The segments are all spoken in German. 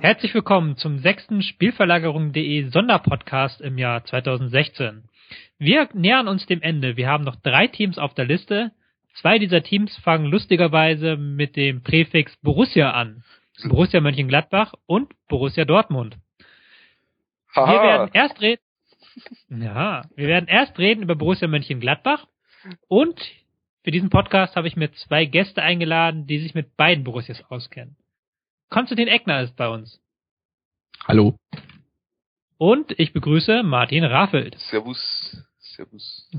Herzlich willkommen zum sechsten Spielverlagerung.de Sonderpodcast im Jahr 2016. Wir nähern uns dem Ende. Wir haben noch drei Teams auf der Liste. Zwei dieser Teams fangen lustigerweise mit dem Präfix Borussia an. Borussia Mönchengladbach und Borussia Dortmund. Wir werden erst reden. Ja, wir werden erst reden über Borussia Mönchengladbach und für diesen Podcast habe ich mir zwei Gäste eingeladen, die sich mit beiden Borussias auskennen. Konstantin Eckner ist bei uns. Hallo. Und ich begrüße Martin Raffelt. Servus. Servus.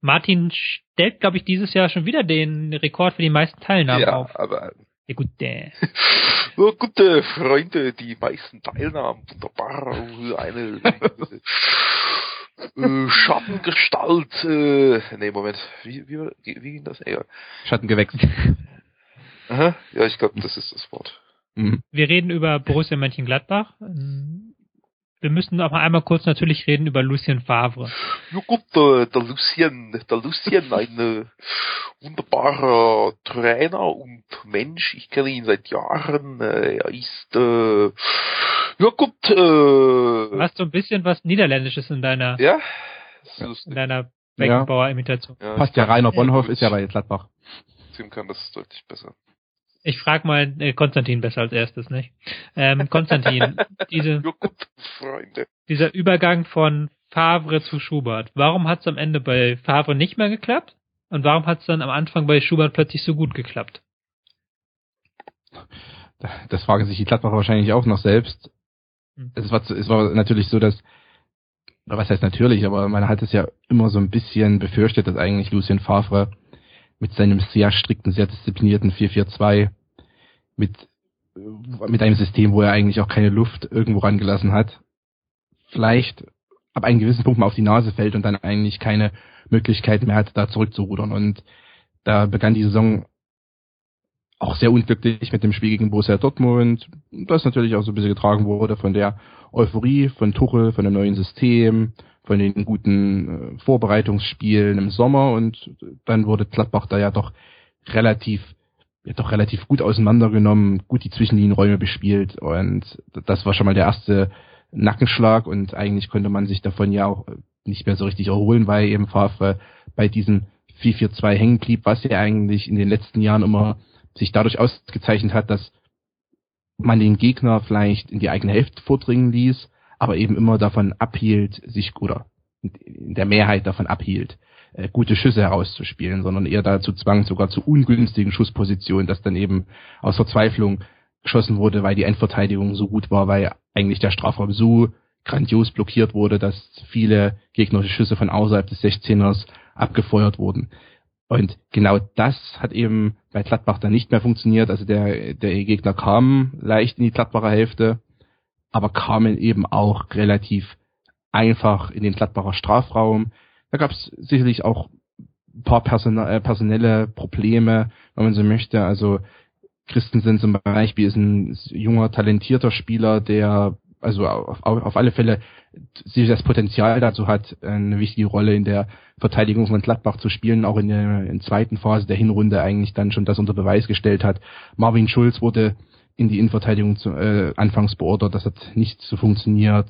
Martin stellt, glaube ich, dieses Jahr schon wieder den Rekord für die meisten Teilnahmen ja, auf. aber Ja, gut, äh. ja, gute Freunde, die meisten Teilnahmen, wunderbar, eine äh, Schattengestalt, äh, nee, Moment, wie, wie, wie wie ging das? Egal. Schattengewächs. Aha, ja, ich glaube, das ist das Wort. Mhm. Wir reden über Borussia Mönchengladbach. Wir müssen aber einmal kurz natürlich reden über Lucien Favre. Ja gut, äh, der Lucien, der Lucien, ein äh, wunderbarer Trainer und Mensch. Ich kenne ihn seit Jahren. Äh, er ist, äh, ja gut, Du äh, hast so ein bisschen was Niederländisches in deiner, ja, in deiner Beckenbauer-Imitation. Ja, Passt ja, Bonhoff gut, ist ja bei Gladbach. Tim kann das deutlich besser. Ich frage mal äh, Konstantin besser als erstes, nicht? Ähm, Konstantin, diese, dieser Übergang von Favre zu Schubert, warum hat es am Ende bei Favre nicht mehr geklappt? Und warum hat es dann am Anfang bei Schubert plötzlich so gut geklappt? Das fragen sich die Gladbacher wahrscheinlich auch noch selbst. Hm. Es war, es war natürlich so, dass, was heißt natürlich, aber man hat es ja immer so ein bisschen befürchtet, dass eigentlich Lucien Favre mit seinem sehr strikten, sehr disziplinierten 4-4-2 mit, mit einem System, wo er eigentlich auch keine Luft irgendwo rangelassen hat, vielleicht ab einem gewissen Punkt mal auf die Nase fällt und dann eigentlich keine Möglichkeit mehr hat, da zurückzurudern. Und da begann die Saison auch sehr unglücklich mit dem Spiel gegen Borussia Dortmund, das natürlich auch so ein bisschen getragen wurde von der Euphorie von Tuchel, von dem neuen System, von den guten äh, Vorbereitungsspielen im Sommer und dann wurde Gladbach da ja doch relativ ja doch relativ gut auseinandergenommen, gut die Zwischenlinienräume bespielt und das war schon mal der erste Nackenschlag und eigentlich konnte man sich davon ja auch nicht mehr so richtig erholen, weil eben Favre bei diesem 4-4-2 hängen blieb, was ja eigentlich in den letzten Jahren immer sich dadurch ausgezeichnet hat, dass man den Gegner vielleicht in die eigene Hälfte vordringen ließ, aber eben immer davon abhielt, sich oder in der Mehrheit davon abhielt, äh, gute Schüsse herauszuspielen, sondern eher dazu zwang, sogar zu ungünstigen Schusspositionen, dass dann eben aus Verzweiflung geschossen wurde, weil die Endverteidigung so gut war, weil eigentlich der Strafraum so grandios blockiert wurde, dass viele gegnerische Schüsse von außerhalb des 16ers abgefeuert wurden. Und genau das hat eben bei Gladbach dann nicht mehr funktioniert. Also der, der Gegner kam leicht in die Gladbacher Hälfte, aber kamen eben auch relativ einfach in den Gladbacher Strafraum. Da gab es sicherlich auch ein paar äh, personelle Probleme, wenn man so möchte. Also Christensen zum Beispiel ist ein junger, talentierter Spieler, der also auf, auf alle Fälle sich das Potenzial dazu hat, eine wichtige Rolle in der Verteidigung von Gladbach zu spielen, auch in der in zweiten Phase der Hinrunde eigentlich dann schon das unter Beweis gestellt hat. Marvin Schulz wurde in die Innenverteidigung zu, äh, anfangs beordert, das hat nicht so funktioniert.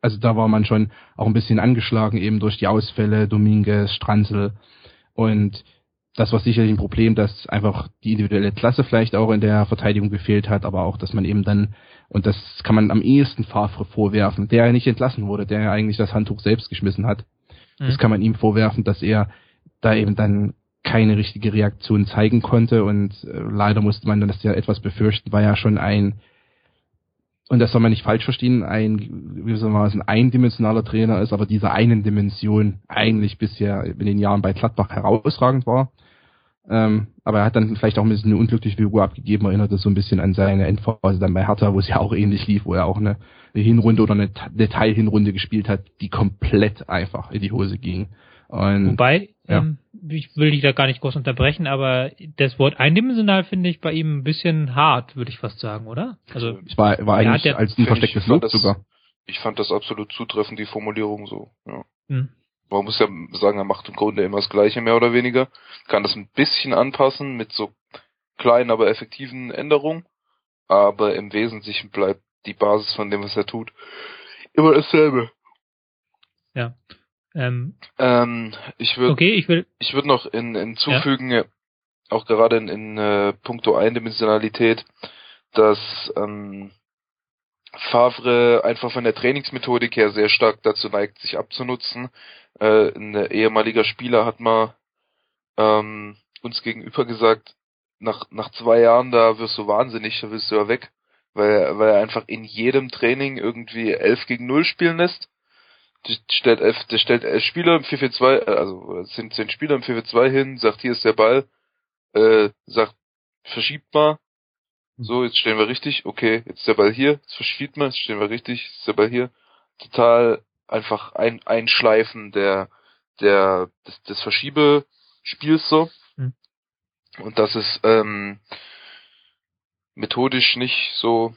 Also da war man schon auch ein bisschen angeschlagen, eben durch die Ausfälle, Dominguez, Stranzel. Und das war sicherlich ein Problem, dass einfach die individuelle Klasse vielleicht auch in der Verteidigung gefehlt hat, aber auch, dass man eben dann, und das kann man am ehesten Favre vorwerfen, der ja nicht entlassen wurde, der ja eigentlich das Handtuch selbst geschmissen hat. Mhm. Das kann man ihm vorwerfen, dass er da eben dann keine richtige Reaktion zeigen konnte und äh, leider musste man das ja etwas befürchten, weil ja schon ein und das soll man nicht falsch verstehen, ein gewissermaßen eindimensionaler Trainer ist, aber dieser einen Dimension eigentlich bisher in den Jahren bei Gladbach herausragend war. Ähm, aber er hat dann vielleicht auch ein bisschen eine unglückliche Figur abgegeben, erinnert das so ein bisschen an seine Endphase dann bei Hertha, wo es ja auch ähnlich lief, wo er auch eine, eine Hinrunde oder eine, eine Teilhinrunde gespielt hat, die komplett einfach in die Hose ging. Und Wobei, ja. ähm, ich will dich da gar nicht groß unterbrechen, aber das Wort eindimensional finde ich bei ihm ein bisschen hart, würde ich fast sagen, oder? Also, es war, war eigentlich hat ja- als ein Find verstecktes ich, Lob fand das- sogar. Ich fand das absolut zutreffend, die Formulierung so. Ja. hm. man muss ja sagen, er macht im Grunde immer das Gleiche, mehr oder weniger. Kann das ein bisschen anpassen mit so kleinen, aber effektiven Änderungen. Aber im Wesentlichen bleibt die Basis von dem, was er tut, immer dasselbe. Ja. Ähm, Ähm, ich würde okay, ich will. ich würde noch in, hinzufügen, ja. auch gerade in, in äh, puncto Eindimensionalität, dass ähm, Favre einfach von der Trainingsmethodik her sehr stark dazu neigt, sich abzunutzen. Äh, ein ehemaliger Spieler hat mal ähm, uns gegenüber gesagt, nach, nach zwei Jahren, da wirst du wahnsinnig, da willst du ja weg, weil, weil er einfach in jedem Training irgendwie 11 gegen 0 spielen lässt. Der stellt elf, der stellt elf Spieler im 4-4-2, also es sind zehn Spieler im 4-4-2 hin, sagt, hier ist der Ball, äh, sagt, verschiebt mal, so, jetzt stehen wir richtig, okay, jetzt ist der Ball hier, jetzt verschiebt man, jetzt stehen wir richtig, jetzt ist der Ball hier. Total einfach ein Einschleifen der, der, des, des Verschiebespiels so. Hm. Und das ist ähm, methodisch nicht so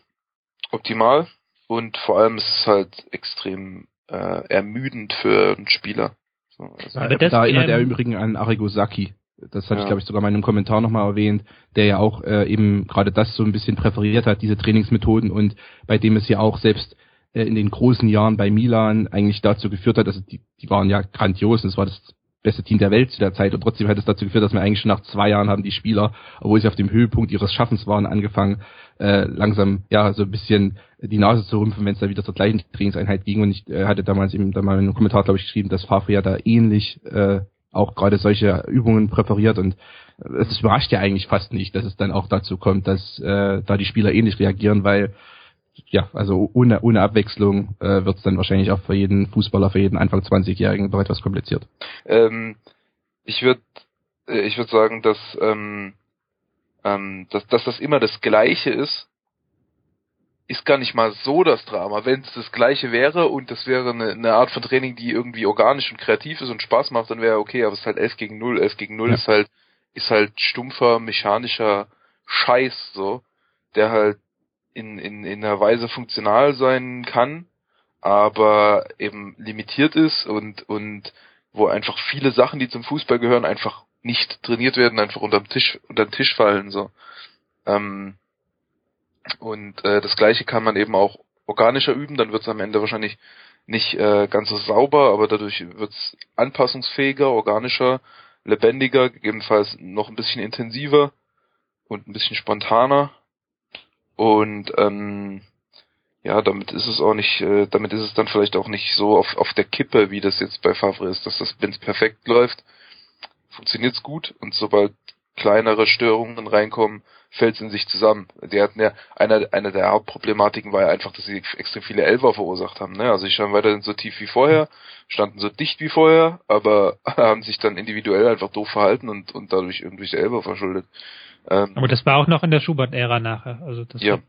optimal und vor allem ist es halt extrem äh, ermüdend für einen Spieler. So, also, Aber das, da immer der ähm, Übrigen an Arrigo Sacchi. Das hatte Ja. ich, glaube ich, sogar mal in einem Kommentar nochmal erwähnt, der ja auch äh, eben gerade das so ein bisschen präferiert hat, diese Trainingsmethoden und bei dem es ja auch selbst äh, in den großen Jahren bei Milan eigentlich dazu geführt hat, also die, die waren ja grandios und es war das beste Team der Welt zu der Zeit. Und trotzdem hat es dazu geführt, dass wir eigentlich schon nach zwei Jahren haben die Spieler, obwohl sie auf dem Höhepunkt ihres Schaffens waren, angefangen, äh, langsam ja so ein bisschen die Nase zu rümpfen, wenn es da wieder zur gleichen Trainingseinheit ging. Und ich äh, hatte damals eben da mal in einem Kommentar, glaube ich, geschrieben, dass Favre ja da ähnlich äh, auch gerade solche Übungen präferiert. Und äh, es überrascht ja eigentlich fast nicht, dass es dann auch dazu kommt, dass äh, da die Spieler ähnlich reagieren, weil ja, also ohne, ohne Abwechslung äh, wird es dann wahrscheinlich auch für jeden Fußballer, für jeden Anfang 20-Jährigen doch etwas kompliziert. Ähm, ich würde äh, ich würde sagen, dass, ähm, ähm, dass, dass das immer das Gleiche ist, ist gar nicht mal so das Drama. Wenn es das Gleiche wäre und das wäre eine, eine Art von Training, die irgendwie organisch und kreativ ist und Spaß macht, dann wäre okay, aber es ist halt 11 gegen 0. 11 gegen 0 Ja. ist halt ist halt stumpfer, mechanischer Scheiß so, der halt in, in, in einer Weise funktional sein kann, aber eben limitiert ist und, und wo einfach viele Sachen, die zum Fußball gehören, einfach nicht trainiert werden, einfach unterm Tisch, unter den Tisch fallen, so. Ähm, und äh, das gleiche kann man eben auch organischer üben, dann wird es am Ende wahrscheinlich nicht äh, ganz so sauber, aber dadurch wird es anpassungsfähiger, organischer, lebendiger, gegebenenfalls noch ein bisschen intensiver und ein bisschen spontaner. Und ähm, ja, damit ist es auch nicht, äh, damit ist es dann vielleicht auch nicht so auf, auf der Kippe, wie das jetzt bei Favre ist, dass das, wenn es perfekt läuft, funktioniert's gut und sobald kleinere Störungen reinkommen, fällt es in sich zusammen. Die hatten ja, einer, einer der Hauptproblematiken war ja einfach, dass sie extrem viele Elfer verursacht haben. Ne? Also sie standen weiterhin so tief wie vorher, standen so dicht wie vorher, aber haben sich dann individuell einfach doof verhalten und, und dadurch irgendwelche Elfer verschuldet. Ähm, Aber das war auch noch in der Schubert-Ära nachher. Also das Ja. hat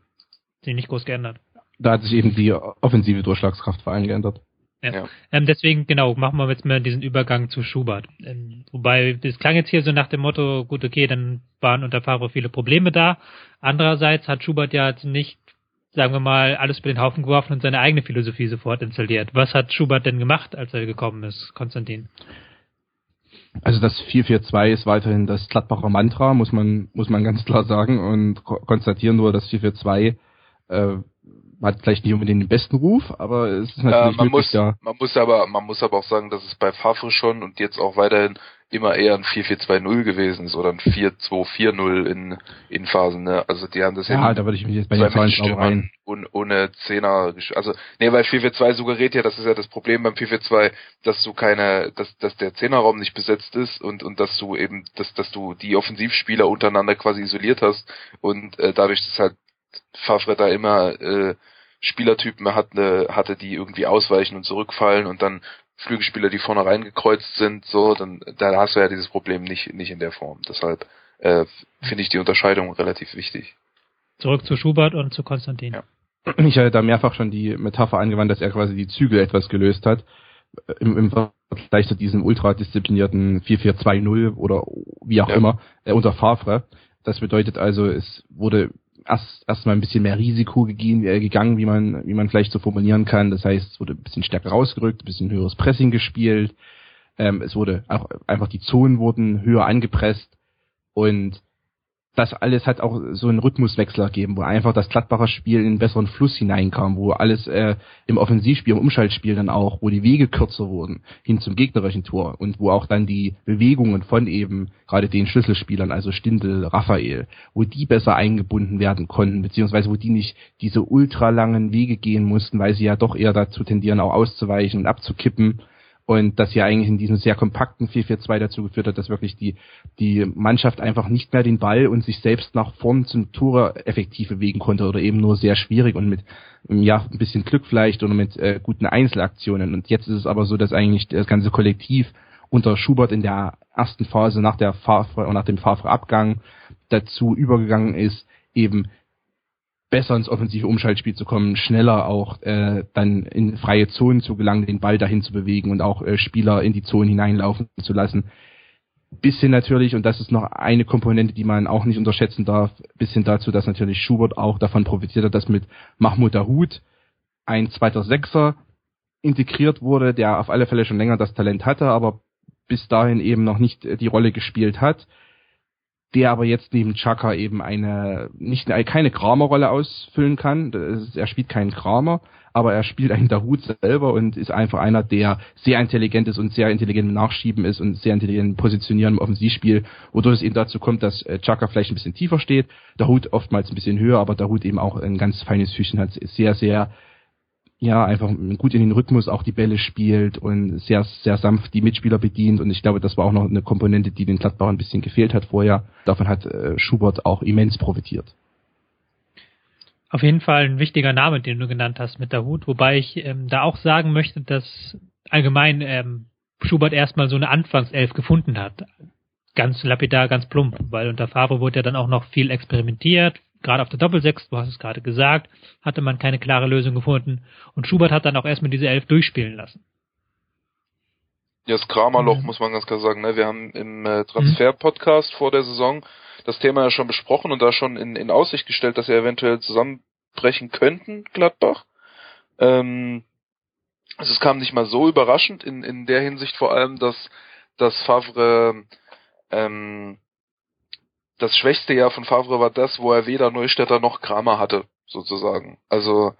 sich nicht groß geändert. Da hat sich eben die offensive Durchschlagskraft vor allem geändert. Ja. Ja. Ähm, deswegen, genau, machen wir jetzt mal diesen Übergang zu Schubert. Ähm, wobei, das klang jetzt hier so nach dem Motto, gut, okay, dann waren unter Favre viele Probleme da. Andererseits hat Schubert ja jetzt nicht, sagen wir mal, alles über den Haufen geworfen und seine eigene Philosophie sofort installiert. Was hat Schubert denn gemacht, als er gekommen ist, Konstantin? Also das 442 ist weiterhin das Gladbacher Mantra, muss man, muss man ganz klar sagen und ko konstatieren nur, dass 442 äh, hat vielleicht nicht unbedingt den besten Ruf, aber es ist Äh, natürlich man möglich, muss, ja. man muss aber, man muss aber auch sagen, dass es bei Favre schon und jetzt auch weiterhin immer eher ein 4-4-2-0 gewesen ist oder ein 4-2-4-0 in, in Phasen, ne? Also die haben das Ja, da würde ich mich jetzt bei den Zahlen rein. Und ohne Zehner, also, nee, weil 4-4-2 suggeriert ja, das ist ja das Problem beim 4-4-2, dass du keine, dass, dass der Zehnerraum nicht besetzt ist und, und dass du eben, dass, dass du die Offensivspieler untereinander quasi isoliert hast und äh, dadurch, dass halt Favre da immer äh, Spielertypen hatte, hatte, die irgendwie ausweichen und zurückfallen und dann Flügelspieler, die vorne reingekreuzt sind, so, dann da hast du ja dieses Problem nicht, nicht in der Form. Deshalb äh, finde ich die Unterscheidung relativ wichtig. Zurück zu Schubert und zu Konstantin. Ja. Ich hatte da mehrfach schon die Metapher angewandt, dass er quasi die Zügel etwas gelöst hat. Im, im Vergleich zu diesem ultradisziplinierten 4-4-2-0 oder wie auch Ja. immer, äh, unter Favre. Das bedeutet also, es wurde erst erstmal ein bisschen mehr Risiko gegeben, äh, gegangen, wie man, wie man vielleicht so formulieren kann. Das heißt, es wurde ein bisschen stärker rausgerückt, ein bisschen höheres Pressing gespielt. Ähm, es wurde auch einfach die Zonen wurden höher angepresst und das alles hat auch so einen Rhythmuswechsel ergeben, wo einfach das Gladbacher Spiel in einen besseren Fluss hineinkam, wo alles äh, im Offensivspiel, im Umschaltspiel dann auch, wo die Wege kürzer wurden hin zum gegnerischen Tor und wo auch dann die Bewegungen von eben gerade den Schlüsselspielern, also Stindel, Raphael, wo die besser eingebunden werden konnten, beziehungsweise wo die nicht diese ultralangen Wege gehen mussten, weil sie ja doch eher dazu tendieren, auch auszuweichen und abzukippen und das ja eigentlich in diesem sehr kompakten 4-4-2 dazu geführt hat, dass wirklich die, die Mannschaft einfach nicht mehr den Ball und sich selbst nach vorn zum Tore effektiv bewegen konnte oder eben nur sehr schwierig und mit ja, ein bisschen Glück vielleicht oder mit äh, guten Einzelaktionen. Und jetzt ist es aber so, dass eigentlich das ganze Kollektiv unter Schubert in der ersten Phase nach der Favre, nach dem Favre-Abgang dazu übergegangen ist, eben besser ins offensive Umschaltspiel zu kommen, schneller auch äh, dann in freie Zonen zu gelangen, den Ball dahin zu bewegen und auch äh, Spieler in die Zonen hineinlaufen zu lassen. Bis hin natürlich, und das ist noch eine Komponente, die man auch nicht unterschätzen darf, bis hin dazu, dass natürlich Schubert auch davon profitiert hat, dass mit Mahmoud Dahoud ein zweiter Sechser integriert wurde, der auf alle Fälle schon länger das Talent hatte, aber bis dahin eben noch nicht die Rolle gespielt hat der aber jetzt neben Chaka eben eine nicht keine Kramer-Rolle ausfüllen kann. Ist, er spielt keinen Kramer, aber er spielt einen Dahut selber und ist einfach einer, der sehr intelligent ist und sehr intelligent im Nachschieben ist und sehr intelligent im Positionieren im Offensivspiel, wodurch es eben dazu kommt, dass äh, Chaka vielleicht ein bisschen tiefer steht, Dahut oftmals ein bisschen höher, aber Dahut eben auch ein ganz feines Füßchen hat, sehr, sehr ja, einfach gut in den Rhythmus auch die Bälle spielt und sehr, sehr sanft die Mitspieler bedient. Und ich glaube, das war auch noch eine Komponente, die den Gladbach ein bisschen gefehlt hat vorher. Davon hat äh, Schubert auch immens profitiert. Auf jeden Fall ein wichtiger Name, den du genannt hast mit der Hut, wobei ich ähm, da auch sagen möchte, dass allgemein ähm, Schubert erstmal so eine Anfangself gefunden hat. Ganz lapidar, ganz plump, weil unter Favre wurde ja dann auch noch viel experimentiert, gerade auf der Doppelsechs, du hast es gerade gesagt, hatte man keine klare Lösung gefunden. Und Schubert hat dann auch erstmal diese Elf durchspielen lassen. Ja, das Kramerloch mhm. muss man ganz klar sagen. Ne? Wir haben im äh, Transfer-Podcast mhm. vor der Saison das Thema ja schon besprochen und da schon in, in Aussicht gestellt, dass sie eventuell zusammenbrechen könnten, Gladbach. Ähm, also es kam nicht mal so überraschend in, in der Hinsicht vor allem, dass, dass Favre ähm, das schwächste Jahr von Favre war das, wo er weder Neustädter noch Kramer hatte, sozusagen. Also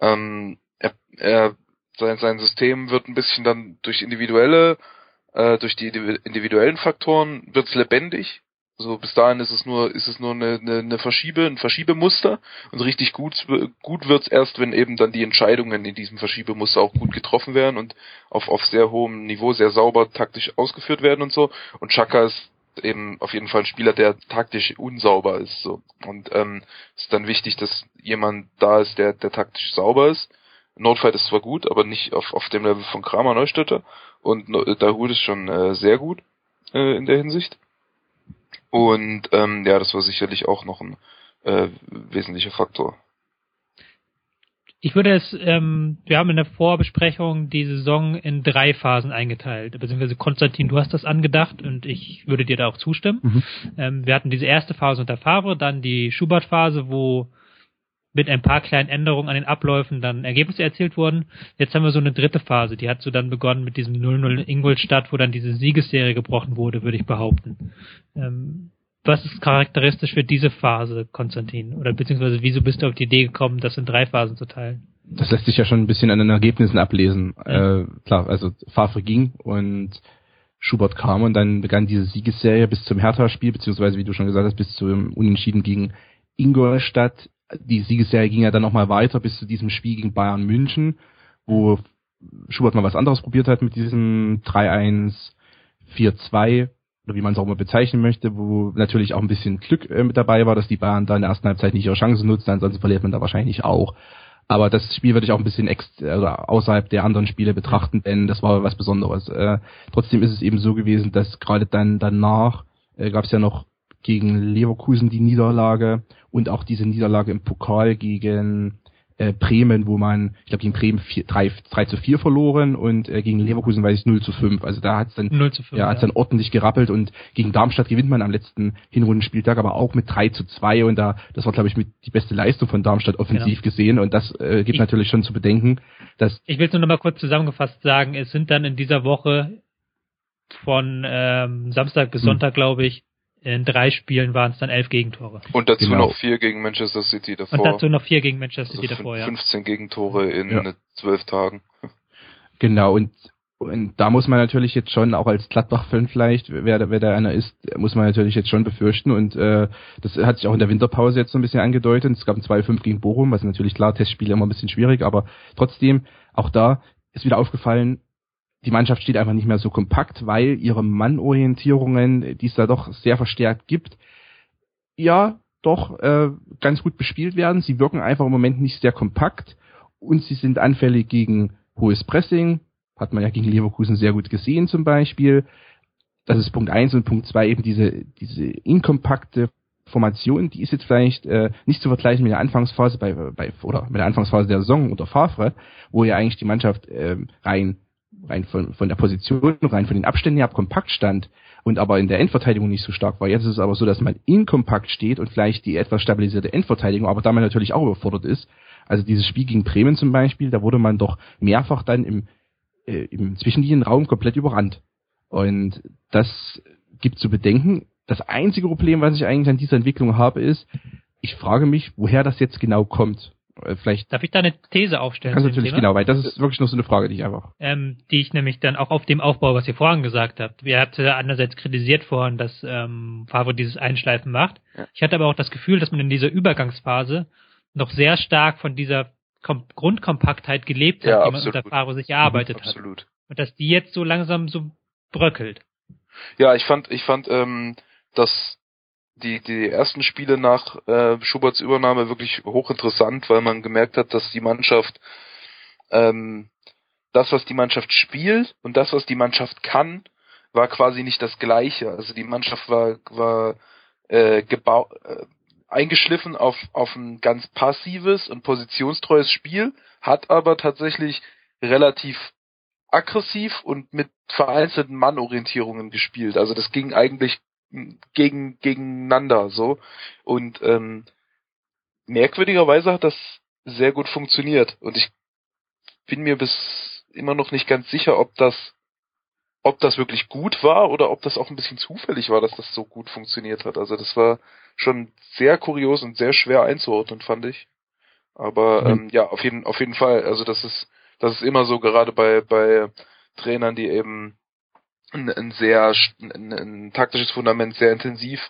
ähm, er, er sein, sein System wird ein bisschen dann durch individuelle, äh, durch die individuellen Faktoren wird's lebendig. So bis dahin ist es nur ist es nur eine, eine, eine Verschiebe, ein Verschiebemuster und richtig gut gut wird's erst, wenn eben dann die Entscheidungen in diesem Verschiebemuster auch gut getroffen werden und auf auf sehr hohem Niveau sehr sauber taktisch ausgeführt werden und so. Und Chaka ist eben auf jeden Fall ein Spieler, der taktisch unsauber ist. So. Und ähm, ist dann wichtig, dass jemand da ist, der, der taktisch sauber ist. Notfight ist zwar gut, aber nicht auf, auf dem Level von Kramer Neustädter. Und Dahut ist schon äh, sehr gut äh, in der Hinsicht. Und ähm, ja, das war sicherlich auch noch ein äh, wesentlicher Faktor. Ich würde es, ähm, wir haben in der Vorbesprechung die Saison in drei Phasen eingeteilt. Beziehungsweise Konstantin, du hast das angedacht und ich würde dir da auch zustimmen. Mhm. Ähm, wir hatten diese erste Phase unter Favre, dann die Schubert-Phase, wo mit ein paar kleinen Änderungen an den Abläufen dann Ergebnisse erzielt wurden. Jetzt haben wir so eine dritte Phase, die hat so dann begonnen mit diesem 0-0 in Ingolstadt, wo dann diese Siegesserie gebrochen wurde, würde ich behaupten. Ähm, was ist charakteristisch für diese Phase, Konstantin? Oder beziehungsweise wieso bist du auf die Idee gekommen, das in drei Phasen zu teilen? Das lässt sich ja schon ein bisschen an den Ergebnissen ablesen. Ja. Äh, klar, also Favre ging und Schubert kam und dann begann diese Siegesserie bis zum Hertha-Spiel, beziehungsweise wie du schon gesagt hast, bis zum Unentschieden gegen Ingolstadt. Die Siegesserie ging ja dann nochmal weiter bis zu diesem Spiel gegen Bayern München, wo Schubert mal was anderes probiert hat mit diesem 3-1, 4-2 oder wie man es auch mal bezeichnen möchte, wo natürlich auch ein bisschen Glück äh, mit dabei war, dass die Bayern da in der ersten Halbzeit nicht ihre Chance nutzen, ansonsten verliert man da wahrscheinlich auch. Aber das Spiel würde ich auch ein bisschen ex oder außerhalb der anderen Spiele betrachten, denn das war was Besonderes. Äh, trotzdem ist es eben so gewesen, dass gerade dann danach äh, gab es ja noch gegen Leverkusen die Niederlage und auch diese Niederlage im Pokal gegen äh, Bremen, wo man, ich glaube, gegen Bremen 4, 3, 3 zu 4 verloren und äh, gegen Leverkusen weiß ich 0 zu 5. Also da hat es dann, 0 zu 5, ja, hat's ja. dann ordentlich gerappelt und gegen Darmstadt gewinnt man am letzten Hinrundenspieltag, aber auch mit 3 zu 2 und da, das war glaube ich mit die beste Leistung von Darmstadt offensiv genau. gesehen und das äh, gibt ich, natürlich schon zu bedenken, dass Ich will es nur noch mal kurz zusammengefasst sagen, es sind dann in dieser Woche von ähm, Samstag bis hm. Sonntag, glaube ich, in drei Spielen waren es dann elf Gegentore. Und dazu genau. noch vier gegen Manchester City davor. Und dazu noch vier gegen Manchester City also davor, ja. 15 Gegentore in ja. zwölf Tagen. Genau, und, und da muss man natürlich jetzt schon, auch als Gladbach-Fan vielleicht, wer, wer da einer ist, muss man natürlich jetzt schon befürchten. Und äh, das hat sich auch in der Winterpause jetzt so ein bisschen angedeutet. Es gab ein 2-5 gegen Bochum, was natürlich klar, Testspiele immer ein bisschen schwierig, aber trotzdem, auch da ist wieder aufgefallen, die Mannschaft steht einfach nicht mehr so kompakt, weil ihre Mannorientierungen, die es da doch sehr verstärkt gibt, ja, doch äh, ganz gut bespielt werden. Sie wirken einfach im Moment nicht sehr kompakt und sie sind anfällig gegen hohes Pressing. Hat man ja gegen Leverkusen sehr gut gesehen zum Beispiel. Das ist Punkt eins und Punkt zwei eben diese, diese inkompakte Formation, die ist jetzt vielleicht äh, nicht zu vergleichen mit der Anfangsphase bei, bei oder mit der Anfangsphase der Saison unter Favre, wo ja eigentlich die Mannschaft äh, rein rein von, von der Position, rein von den Abständen her kompakt stand und aber in der Endverteidigung nicht so stark war. Jetzt ist es aber so, dass man inkompakt steht und vielleicht die etwas stabilisierte Endverteidigung, aber damit natürlich auch überfordert ist. Also dieses Spiel gegen Bremen zum Beispiel, da wurde man doch mehrfach dann im, äh, im Zwischenlinienraum komplett überrannt. Und das gibt zu bedenken. Das einzige Problem, was ich eigentlich an dieser Entwicklung habe, ist, ich frage mich, woher das jetzt genau kommt. Äh, vielleicht Darf ich da eine These aufstellen? Kannst natürlich, genau, weil das ist wirklich nur so eine Frage, die ich einfach. Ähm, die ich nämlich dann auch auf dem Aufbau, was ihr vorhin gesagt habt. Wir habt einerseits kritisiert vorhin, dass ähm, Favre dieses Einschleifen macht. Ja. Ich hatte aber auch das Gefühl, dass man in dieser Übergangsphase noch sehr stark von dieser Kom Grundkompaktheit gelebt hat, ja, die man unter Favre sich erarbeitet mhm, absolut. hat. Und dass die jetzt so langsam so bröckelt. Ja, ich fand, ich fand, ähm, dass die, die ersten Spiele nach äh, Schuberts Übernahme wirklich hochinteressant, weil man gemerkt hat, dass die Mannschaft ähm, das, was die Mannschaft spielt und das, was die Mannschaft kann, war quasi nicht das gleiche. Also die Mannschaft war, war äh, äh, eingeschliffen auf, auf ein ganz passives und positionstreues Spiel, hat aber tatsächlich relativ aggressiv und mit vereinzelten Mannorientierungen gespielt. Also das ging eigentlich gegen, gegeneinander so. Und ähm, merkwürdigerweise hat das sehr gut funktioniert. Und ich bin mir bis immer noch nicht ganz sicher, ob das ob das wirklich gut war oder ob das auch ein bisschen zufällig war, dass das so gut funktioniert hat. Also das war schon sehr kurios und sehr schwer einzuordnen, fand ich. Aber mhm. ähm, ja, auf jeden, auf jeden Fall. Also das ist, das ist immer so, gerade bei, bei Trainern, die eben ein, ein sehr ein, ein taktisches Fundament sehr intensiv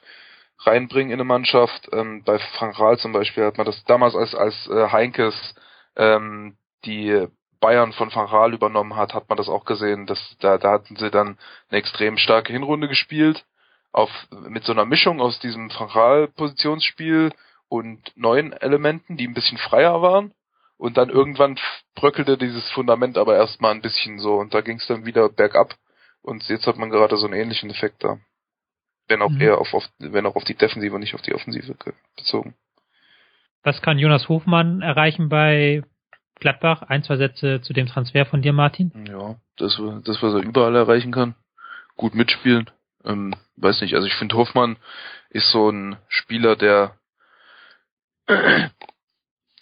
reinbringen in eine Mannschaft. Ähm, bei Frank Rahl zum Beispiel hat man das damals als als äh, Heinkes ähm, die Bayern von Van Raal übernommen hat, hat man das auch gesehen. Dass, da, da hatten sie dann eine extrem starke Hinrunde gespielt, auf, mit so einer Mischung aus diesem Van Raal-Positionsspiel und neuen Elementen, die ein bisschen freier waren. Und dann irgendwann bröckelte dieses Fundament aber erstmal ein bisschen so und da ging es dann wieder bergab. Und jetzt hat man gerade so einen ähnlichen Effekt da. Wenn auch mhm. eher auf, auf, wenn auch auf die Defensive und nicht auf die Offensive bezogen. Was kann Jonas Hofmann erreichen bei Gladbach? Ein, zwei Sätze zu dem Transfer von dir, Martin? Ja, das, das was er überall erreichen kann. Gut mitspielen. Ähm, weiß nicht, also ich finde Hofmann ist so ein Spieler, der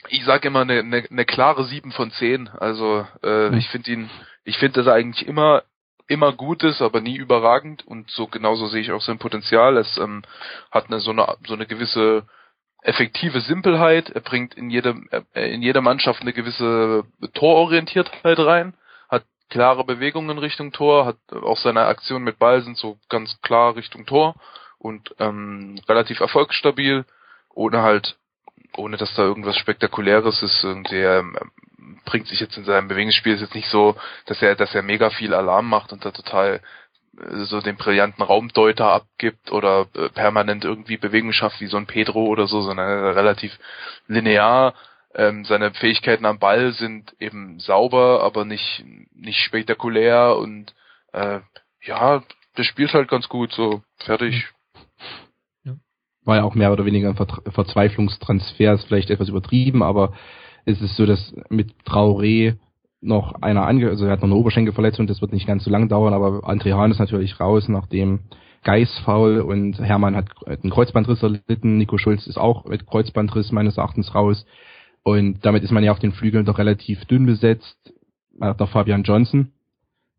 ich sag immer eine, eine, eine klare sieben von zehn. Also äh, mhm. ich finde ihn, ich finde, dass er eigentlich immer immer gut ist, aber nie überragend und so genauso sehe ich auch sein Potenzial. Es ähm, hat eine so eine so eine gewisse effektive Simpelheit. Er bringt in jedem äh, in jeder Mannschaft eine gewisse Tororientiertheit rein, hat klare Bewegungen Richtung Tor, hat auch seine Aktionen mit Ball sind so ganz klar Richtung Tor und ähm, relativ erfolgsstabil, ohne halt ohne dass da irgendwas Spektakuläres ist. Er ähm, bringt sich jetzt in seinem Bewegungsspiel ist jetzt nicht so, dass er, dass er mega viel Alarm macht und da total äh, so den brillanten Raumdeuter abgibt oder äh, permanent irgendwie Bewegung schafft wie so ein Pedro oder so, sondern relativ linear. Ähm, seine Fähigkeiten am Ball sind eben sauber, aber nicht nicht spektakulär und äh, ja, der spielt halt ganz gut, so fertig. War ja auch mehr oder weniger ein Ver Verzweiflungstransfer, ist vielleicht etwas übertrieben, aber ist es so, dass mit Traoré noch einer ange, also er hat noch eine Oberschenkelverletzung, das wird nicht ganz so lang dauern, aber André Hahn ist natürlich raus, nachdem Geis faul und Hermann hat einen Kreuzbandriss erlitten, Nico Schulz ist auch mit Kreuzbandriss meines Erachtens raus und damit ist man ja auf den Flügeln doch relativ dünn besetzt. Man hat noch Fabian Johnson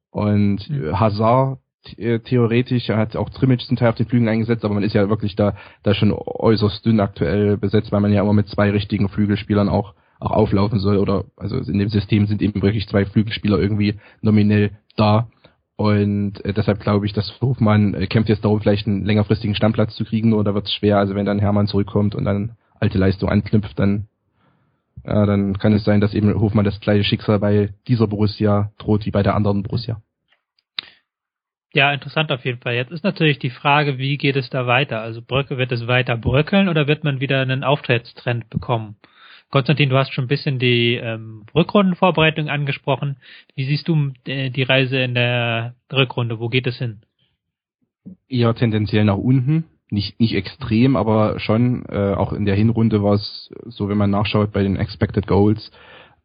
und. Hazard, äh, theoretisch. Er hat auch Trimmage zum Teil auf den Flügeln eingesetzt, aber man ist ja wirklich da, da schon äußerst dünn aktuell besetzt, weil man ja immer mit zwei richtigen Flügelspielern auch, auch auflaufen soll. Oder also in dem System sind eben wirklich zwei Flügelspieler irgendwie nominell da. Und äh, deshalb glaube ich, dass Hofmann äh, kämpft jetzt darum, vielleicht einen längerfristigen Stammplatz zu kriegen, oder wird es schwer. Also wenn dann Hermann zurückkommt und dann alte Leistung anknüpft, dann ja, dann kann es sein, dass eben Hofmann das gleiche Schicksal bei dieser Borussia droht wie bei der anderen Borussia. Ja, interessant auf jeden Fall. Jetzt ist natürlich die Frage, wie geht es da weiter? Also Brücke, wird es weiter bröckeln oder wird man wieder einen Auftrittstrend bekommen? Konstantin, du hast schon ein bisschen die ähm, Rückrundenvorbereitung angesprochen. Wie siehst du äh, die Reise in der Rückrunde? Wo geht es hin? Eher tendenziell nach unten. Nicht, nicht extrem, aber schon, äh, auch in der Hinrunde war es so, wenn man nachschaut bei den Expected Goals,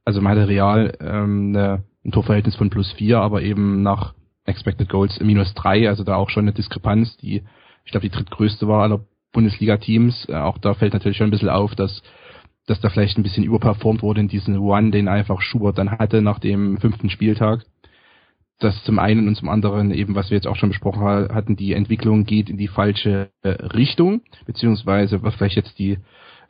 also man hatte real ähm, eine, ein Torverhältnis von plus vier, aber eben nach Expected Goals minus drei, also da auch schon eine Diskrepanz, die, ich glaube, die drittgrößte war aller Bundesliga-Teams. Äh, auch da fällt natürlich schon ein bisschen auf, dass, dass da vielleicht ein bisschen überperformt wurde in diesen One, den einfach Schubert dann hatte nach dem fünften Spieltag. Das zum einen und zum anderen eben, was wir jetzt auch schon besprochen hatten, die Entwicklung geht in die falsche äh, Richtung, beziehungsweise was vielleicht jetzt die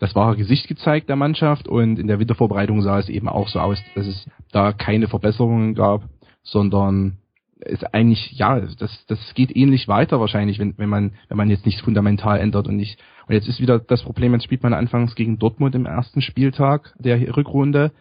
das wahre Gesicht gezeigt der Mannschaft und in der Wintervorbereitung sah es eben auch so aus, dass es da keine Verbesserungen gab, sondern ist eigentlich, ja, das, das geht ähnlich weiter wahrscheinlich, wenn, wenn man, wenn man jetzt nichts fundamental ändert und nicht. Und jetzt ist wieder das Problem, jetzt spielt man anfangs gegen Dortmund im ersten Spieltag der Rückrunde.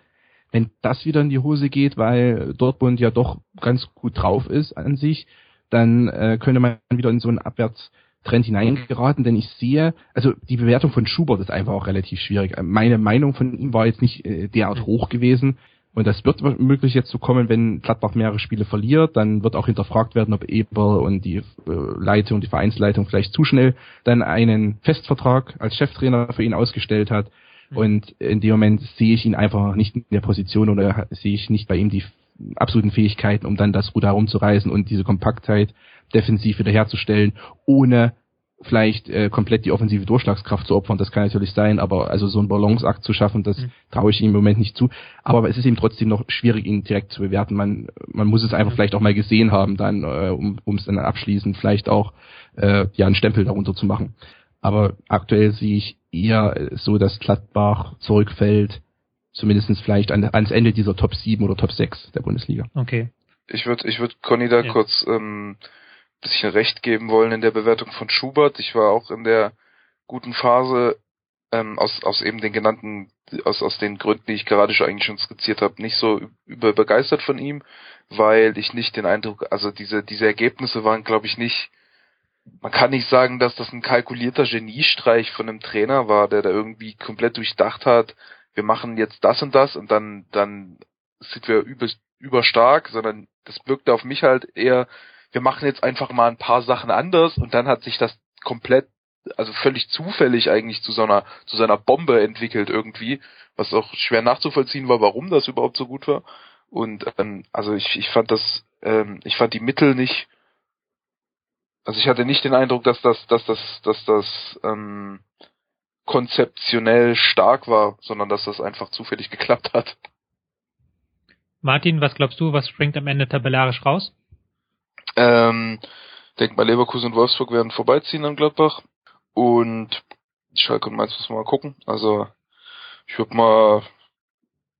Wenn das wieder in die Hose geht, weil Dortmund ja doch ganz gut drauf ist an sich, dann äh, könnte man wieder in so einen Abwärtstrend hineingeraten, denn ich sehe, also die Bewertung von Schubert ist einfach auch relativ schwierig. Meine Meinung von ihm war jetzt nicht äh, derart hoch gewesen, und das wird möglich jetzt so kommen, wenn Gladbach mehrere Spiele verliert, dann wird auch hinterfragt werden, ob Eber und die äh, Leitung, die Vereinsleitung vielleicht zu schnell dann einen Festvertrag als Cheftrainer für ihn ausgestellt hat. Mhm. Und in dem Moment sehe ich ihn einfach nicht in der Position oder sehe ich nicht bei ihm die absoluten Fähigkeiten, um dann das Ruder herumzureißen und diese Kompaktheit defensiv wiederherzustellen, ohne vielleicht äh, komplett die offensive Durchschlagskraft zu opfern, das kann natürlich sein, aber also so einen Balanceakt zu schaffen, das mhm. traue ich ihm im Moment nicht zu. Aber es ist eben trotzdem noch schwierig, ihn direkt zu bewerten. Man, man muss es einfach mhm. vielleicht auch mal gesehen haben, dann, äh, um es dann abschließend vielleicht auch äh, ja einen Stempel darunter zu machen. Aber aktuell sehe ich eher so, dass Gladbach zurückfällt, zumindestens vielleicht an, ans Ende dieser Top 7 oder Top 6 der Bundesliga. Okay. Ich würde ich würd Conny da ja. kurz ähm, bisschen recht geben wollen in der Bewertung von Schubert. Ich war auch in der guten Phase ähm, aus, aus eben den genannten, aus, aus den Gründen, die ich gerade schon eigentlich schon skizziert habe, nicht so über begeistert von ihm, weil ich nicht den Eindruck, also diese, diese Ergebnisse waren, glaube ich, nicht, man kann nicht sagen, dass das ein kalkulierter Geniestreich von einem Trainer war, der da irgendwie komplett durchdacht hat, wir machen jetzt das und das und dann, dann sind wir über, überstark, sondern das wirkte auf mich halt eher wir machen jetzt einfach mal ein paar Sachen anders und dann hat sich das komplett, also völlig zufällig eigentlich zu so einer, zu so einer Bombe entwickelt irgendwie, was auch schwer nachzuvollziehen war, warum das überhaupt so gut war. Und ähm, also ich, ich fand das, ähm, ich fand die Mittel nicht, also ich hatte nicht den Eindruck, dass das, dass das, dass das ähm, konzeptionell stark war, sondern dass das einfach zufällig geklappt hat. Martin, was glaubst du, was springt am Ende tabellarisch raus? Ähm, denk mal, Leverkusen und Wolfsburg werden vorbeiziehen an Gladbach. Und Schalke und Mainz müssen wir mal gucken. Also, ich würde mal,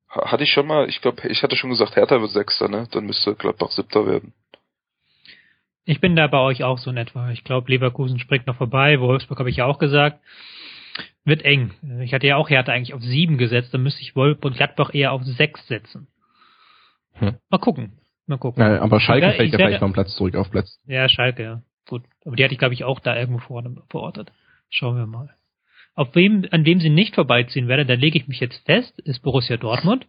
hatte ich schon mal, ich glaube, ich hatte schon gesagt, Hertha wird Sechster, ne? Dann müsste Gladbach Siebter werden. Ich bin da bei euch auch so in etwa. Ich glaube, Leverkusen springt noch vorbei. Wolfsburg habe ich ja auch gesagt. Wird eng. Ich hatte ja auch Hertha eigentlich auf sieben gesetzt. Dann müsste ich Wolfsburg und Gladbach eher auf sechs setzen. Hm. Mal gucken. Mal gucken. Ja, aber Schalke ja, fällt ja vielleicht mal einen Platz zurück auf Platz. Ja, Schalke, ja. Gut. Aber die hatte ich, glaube ich, auch da irgendwo vorne verortet. Schauen wir mal. Auf wem, an wem sie nicht vorbeiziehen werden, da lege ich mich jetzt fest, ist Borussia Dortmund.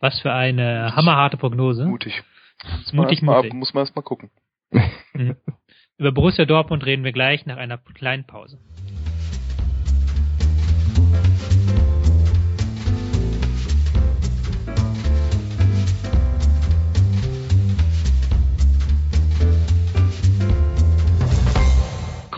Was für eine hammerharte Prognose. Mutig. Muss mutig, man mutig. muss man erst mal gucken. Mhm. Über Borussia Dortmund reden wir gleich nach einer kleinen Pause.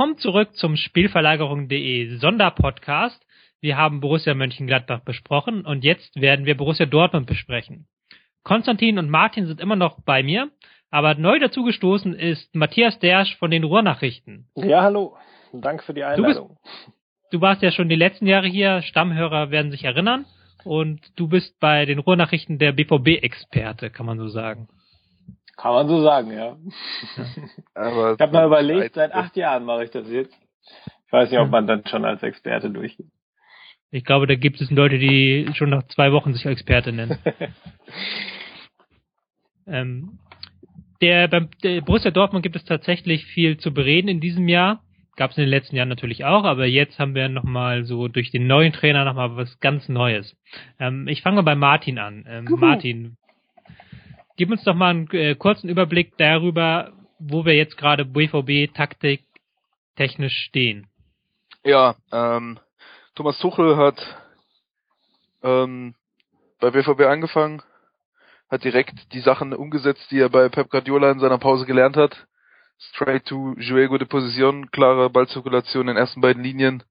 Willkommen zurück zum Spielverlagerung.de Sonderpodcast. Wir haben Borussia Mönchengladbach besprochen und jetzt werden wir Borussia Dortmund besprechen. Konstantin und Martin sind immer noch bei mir. Aber neu dazugestoßen ist Matthias Dersch von den Ruhrnachrichten. Ja, hallo. Danke für die Einladung. Du, bist, du warst ja schon die letzten Jahre hier, Stammhörer werden sich erinnern. Und du bist bei den Ruhrnachrichten der BVB-Experte, kann man so sagen. Kann man so sagen, ja. Aber ich habe mal überlegt, seit acht Jahren mache ich das jetzt. Ich weiß nicht, ob man dann schon als Experte durchgeht. Ich glaube, da gibt es Leute, die schon nach zwei Wochen sich Experte nennen. ähm, der, beim der Borussia Dortmund gibt es tatsächlich viel zu bereden in diesem Jahr. Gab es in den letzten Jahren natürlich auch, aber jetzt haben wir nochmal so durch den neuen Trainer nochmal was ganz Neues. Ähm, ich fange bei Martin an. Ähm, Martin, Gib uns doch mal einen äh, kurzen Überblick darüber, wo wir jetzt gerade BVB-Taktik technisch stehen. Ja, ähm, Thomas Tuchel hat ähm, bei BVB angefangen, hat direkt die Sachen umgesetzt, die er bei Pep Guardiola in seiner Pause gelernt hat. Straight to Juego de Position, klare Ballzirkulation in den ersten beiden Linien.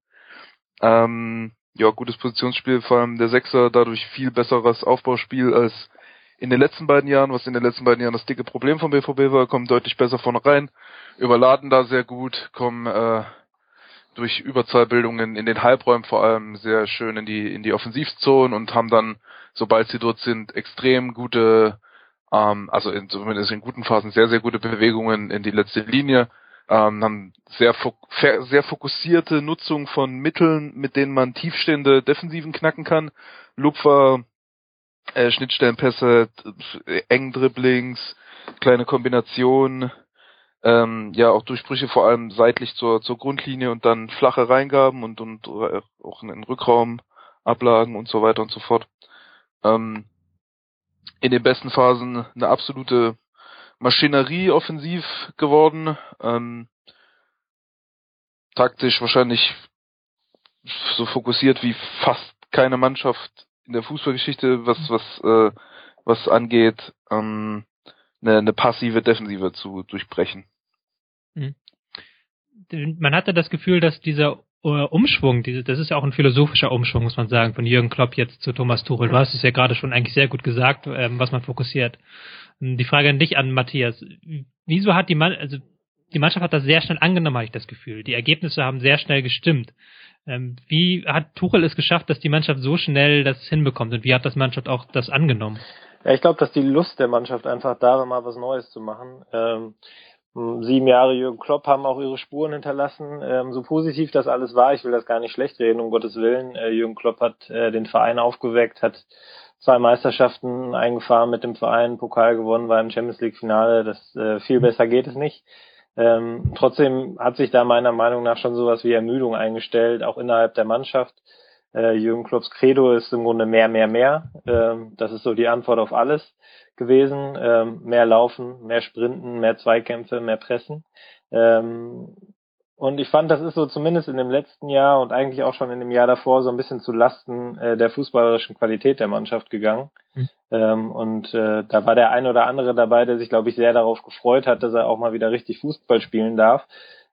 Ähm, ja, gutes Positionsspiel, vor allem der Sechser, dadurch viel besseres Aufbauspiel als in den letzten beiden Jahren, was in den letzten beiden Jahren das dicke Problem vom BVB war, kommen deutlich besser vorne rein, überladen da sehr gut, kommen äh, durch Überzahlbildungen in den Halbräumen vor allem sehr schön in die in die Offensivzonen und haben dann, sobald sie dort sind, extrem gute, ähm, also in, zumindest in guten Phasen sehr sehr gute Bewegungen in die letzte Linie, ähm, haben sehr sehr fokussierte Nutzung von Mitteln, mit denen man tiefstehende Defensiven knacken kann. Lupfer äh, Schnittstellenpässe, eng Dribblings, kleine Kombinationen, ähm, ja auch Durchbrüche vor allem seitlich zur, zur Grundlinie und dann flache Reingaben und, und äh, auch in den Rückraum Ablagen und so weiter und so fort. Ähm, in den besten Phasen eine absolute Maschinerie offensiv geworden. Ähm, taktisch wahrscheinlich so fokussiert wie fast keine Mannschaft in der Fußballgeschichte, was was äh, was angeht, ähm, eine, eine passive Defensive zu durchbrechen. Mhm. Man hatte das Gefühl, dass dieser äh, Umschwung, diese, das ist ja auch ein philosophischer Umschwung, muss man sagen, von Jürgen Klopp jetzt zu Thomas Tuchel. Du hast es ja gerade schon eigentlich sehr gut gesagt, ähm, was man fokussiert. Die Frage an dich an Matthias. Wieso hat die Mann, also die Mannschaft hat das sehr schnell angenommen, habe ich das Gefühl. Die Ergebnisse haben sehr schnell gestimmt. Ähm, wie hat Tuchel es geschafft, dass die Mannschaft so schnell das hinbekommt und wie hat das Mannschaft auch das angenommen? Ja, ich glaube, dass die Lust der Mannschaft einfach da war, mal was Neues zu machen. Ähm, sieben Jahre Jürgen Klopp haben auch ihre Spuren hinterlassen. Ähm, so positiv das alles war, ich will das gar nicht schlecht reden, um Gottes Willen. Äh, Jürgen Klopp hat äh, den Verein aufgeweckt, hat zwei Meisterschaften eingefahren mit dem Verein, Pokal gewonnen, war im Champions League Finale. Das äh, viel besser geht es nicht. Ähm, trotzdem hat sich da meiner Meinung nach schon sowas wie Ermüdung eingestellt, auch innerhalb der Mannschaft. Äh, Jürgen Klopps Credo ist im Grunde mehr, mehr, mehr. Ähm, das ist so die Antwort auf alles gewesen. Ähm, mehr Laufen, mehr Sprinten, mehr Zweikämpfe, mehr Pressen. Ähm, und ich fand, das ist so zumindest in dem letzten Jahr und eigentlich auch schon in dem Jahr davor so ein bisschen zu Lasten äh, der fußballerischen Qualität der Mannschaft gegangen. Mhm. Ähm, und äh, da war der ein oder andere dabei, der sich, glaube ich, sehr darauf gefreut hat, dass er auch mal wieder richtig Fußball spielen darf.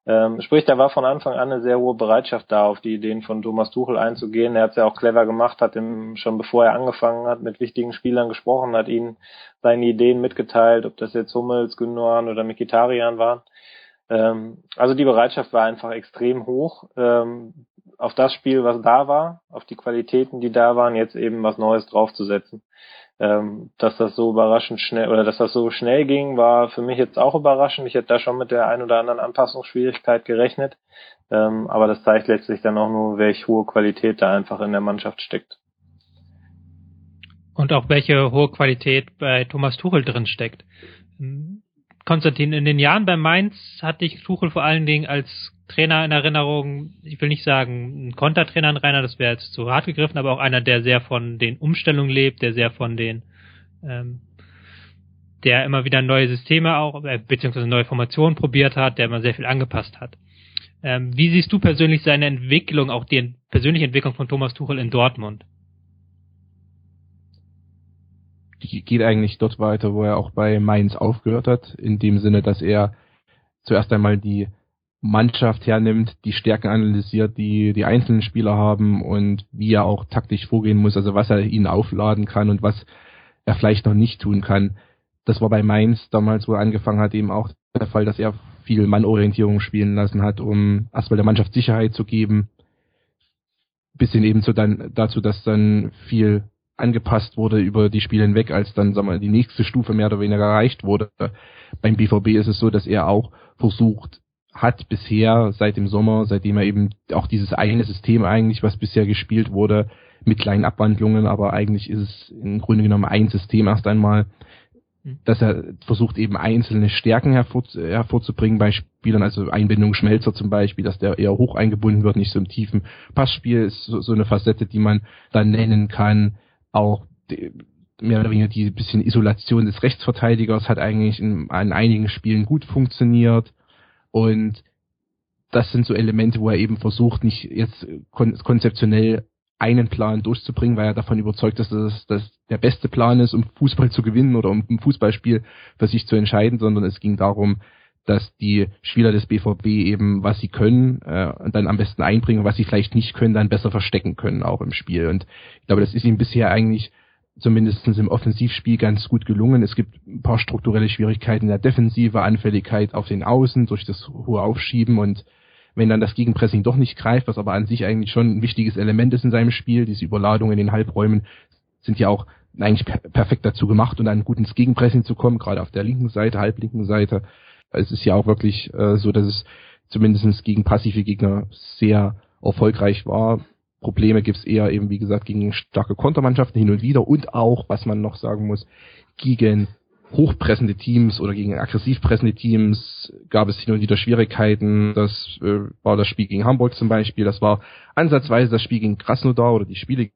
Ähm, sprich, da war von Anfang an eine sehr hohe Bereitschaft da, auf die Ideen von Thomas Tuchel einzugehen. Er hat es ja auch clever gemacht, hat ihm schon bevor er angefangen hat, mit wichtigen Spielern gesprochen, hat ihnen seine Ideen mitgeteilt, ob das jetzt Hummels, Gündogan oder Mikitarian waren. Ähm, also die Bereitschaft war einfach extrem hoch ähm, auf das Spiel, was da war, auf die Qualitäten, die da waren, jetzt eben was Neues draufzusetzen. Ähm, dass das so überraschend schnell oder dass das so schnell ging, war für mich jetzt auch überraschend. Ich hätte da schon mit der ein oder anderen Anpassungsschwierigkeit gerechnet. Ähm, aber das zeigt letztlich dann auch nur, welche hohe Qualität da einfach in der Mannschaft steckt. Und auch welche hohe Qualität bei Thomas Tuchel drin steckt. Konstantin, in den Jahren bei Mainz hatte ich Tuchel vor allen Dingen als Trainer in Erinnerung, ich will nicht sagen ein Kontertrainer in Rainer, das wäre jetzt zu hart gegriffen, aber auch einer, der sehr von den Umstellungen lebt, der sehr von den, ähm, der immer wieder neue Systeme auch, äh, beziehungsweise neue Formationen probiert hat, der immer sehr viel angepasst hat. Ähm, wie siehst du persönlich seine Entwicklung, auch die persönliche Entwicklung von Thomas Tuchel in Dortmund? Geht eigentlich dort weiter, wo er auch bei Mainz aufgehört hat, in dem Sinne, dass er zuerst einmal die Mannschaft hernimmt, die Stärken analysiert, die die einzelnen Spieler haben und wie er auch taktisch vorgehen muss, also was er ihnen aufladen kann und was er vielleicht noch nicht tun kann. das war bei Mainz damals, wo er angefangen hat, eben auch der Fall, dass er viel Mannorientierung spielen lassen hat, um erstmal der Mannschaft Sicherheit zu geben. Bisschen eben so dann dazu, dass dann viel angepasst wurde über die Spiele hinweg, als dann sagen wir, die nächste Stufe mehr oder weniger erreicht wurde. Beim BVB ist es so, dass er auch versucht hat bisher seit dem Sommer, seitdem er eben auch dieses eine System eigentlich, was bisher gespielt wurde, mit kleinen Abwandlungen, aber eigentlich ist es im Grunde genommen ein System erst einmal, hm. dass er versucht eben einzelne Stärken hervor, hervorzubringen bei Spielern, also Einbindung Schmelzer zum Beispiel, dass der eher hoch eingebunden wird, nicht so im tiefen Passspiel ist so, so eine Facette, die man dann nennen kann auch die, mehr oder weniger die bisschen Isolation des Rechtsverteidigers hat eigentlich in, an einigen Spielen gut funktioniert. Und das sind so Elemente, wo er eben versucht, nicht jetzt kon konzeptionell einen Plan durchzubringen, weil er davon überzeugt ist, dass das der beste Plan ist, um Fußball zu gewinnen oder um ein Fußballspiel für sich zu entscheiden, sondern es ging darum, dass die Spieler des BVB eben, was sie können, äh, dann am besten einbringen, was sie vielleicht nicht können, dann besser verstecken können, auch im Spiel. Und ich glaube, das ist ihm bisher eigentlich zumindest im Offensivspiel ganz gut gelungen. Es gibt ein paar strukturelle Schwierigkeiten in der Defensive, Anfälligkeit auf den Außen durch das hohe Aufschieben und wenn dann das Gegenpressing doch nicht greift, was aber an sich eigentlich schon ein wichtiges Element ist in seinem Spiel, diese Überladung in den Halbräumen sind ja auch eigentlich per perfekt dazu gemacht, um dann gut ins Gegenpressing zu kommen, gerade auf der linken Seite, halblinken Seite. Es ist ja auch wirklich äh, so, dass es zumindest gegen passive Gegner sehr erfolgreich war. Probleme gibt's eher eben, wie gesagt, gegen starke Kontermannschaften hin und wieder und auch, was man noch sagen muss, gegen hochpressende Teams oder gegen aggressiv pressende Teams gab es hin und wieder Schwierigkeiten. Das äh, war das Spiel gegen Hamburg zum Beispiel. Das war ansatzweise das Spiel gegen Krasnodar oder die Spiele